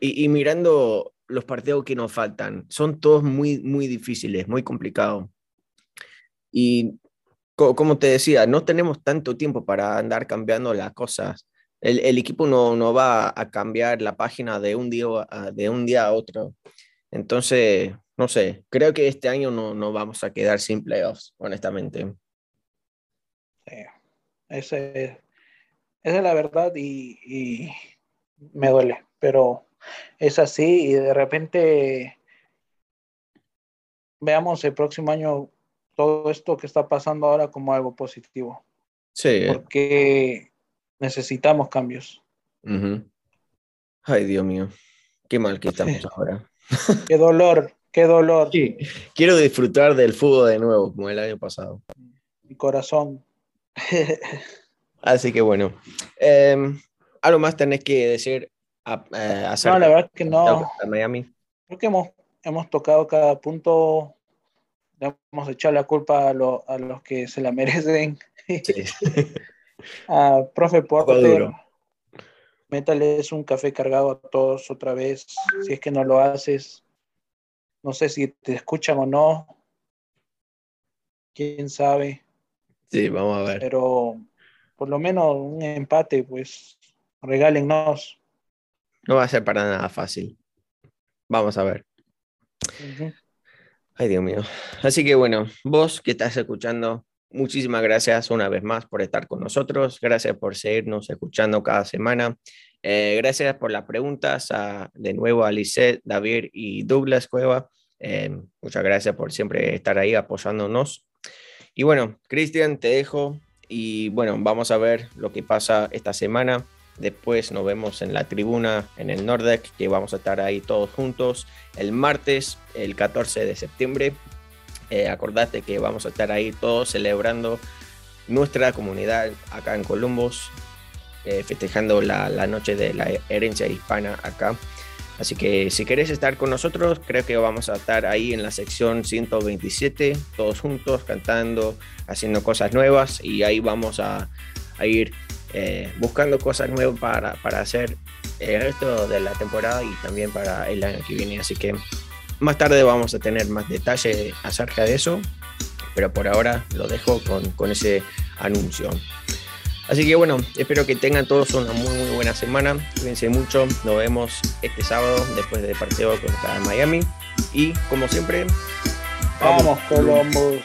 Speaker 1: y, mirando los partidos que nos faltan, son todos muy, muy difíciles, muy complicados. Y como te decía, no tenemos tanto tiempo para andar cambiando las cosas. El, el equipo no, no, va a cambiar la página de un día a, de un día a otro. Entonces, no sé, creo que este año no, no vamos a quedar sin playoffs, honestamente.
Speaker 2: Sí, esa es, la verdad y, y me duele, pero es así y de repente veamos el próximo año todo esto que está pasando ahora como algo positivo.
Speaker 1: Sí.
Speaker 2: Porque necesitamos cambios.
Speaker 1: Ay, Dios mío. Qué mal que estamos ahora.
Speaker 2: Qué dolor, qué dolor.
Speaker 1: Sí. Quiero disfrutar del fútbol de nuevo, como el año pasado.
Speaker 2: Mi corazón.
Speaker 1: Así que bueno. Eh, algo más tenés que decir eh,
Speaker 2: no, la verdad que no.
Speaker 1: Miami.
Speaker 2: Creo que hemos, hemos tocado cada punto, hemos echado la culpa a, a los que se la merecen ah, profe Porter, métales un café cargado a todos otra vez. Si es que no lo haces, no sé si te escuchan o no. Quién sabe.
Speaker 1: Sí, vamos a ver.
Speaker 2: Pero por lo menos un empate, pues regálennos.
Speaker 1: No va a ser para nada fácil. Vamos a ver. Ay, Dios mío. Así que bueno, vos que estás escuchando, muchísimas gracias una vez más por estar con nosotros. Gracias por seguirnos escuchando cada semana. Eh, gracias por las preguntas de nuevo a Lisette, David y Douglas Cueva. Eh, muchas gracias por siempre estar ahí apoyándonos. Y bueno, Cristian, te dejo y bueno, vamos a ver lo que pasa esta semana. Después nos vemos en la tribuna en el Nordec, que vamos a estar ahí todos juntos el martes, el 14 de septiembre. Eh, acordate que vamos a estar ahí todos celebrando nuestra comunidad acá en Columbus, eh, festejando la, la, noche de la herencia hispana acá. Así que si querés estar con nosotros, creo que vamos a estar ahí en la sección 127, todos juntos, cantando, haciendo cosas nuevas y ahí vamos a, ir eh, buscando cosas nuevas para, para hacer el resto de la temporada y también para el año que viene. Así que más tarde vamos a tener más detalle acerca de eso, pero por ahora lo dejo con, con ese anuncio. Así que bueno, espero que tengan todos una muy muy buena semana. Cuídense mucho. Nos vemos este sábado después del partido contra Miami. Y como siempre,
Speaker 2: vamos, vamos Columbus.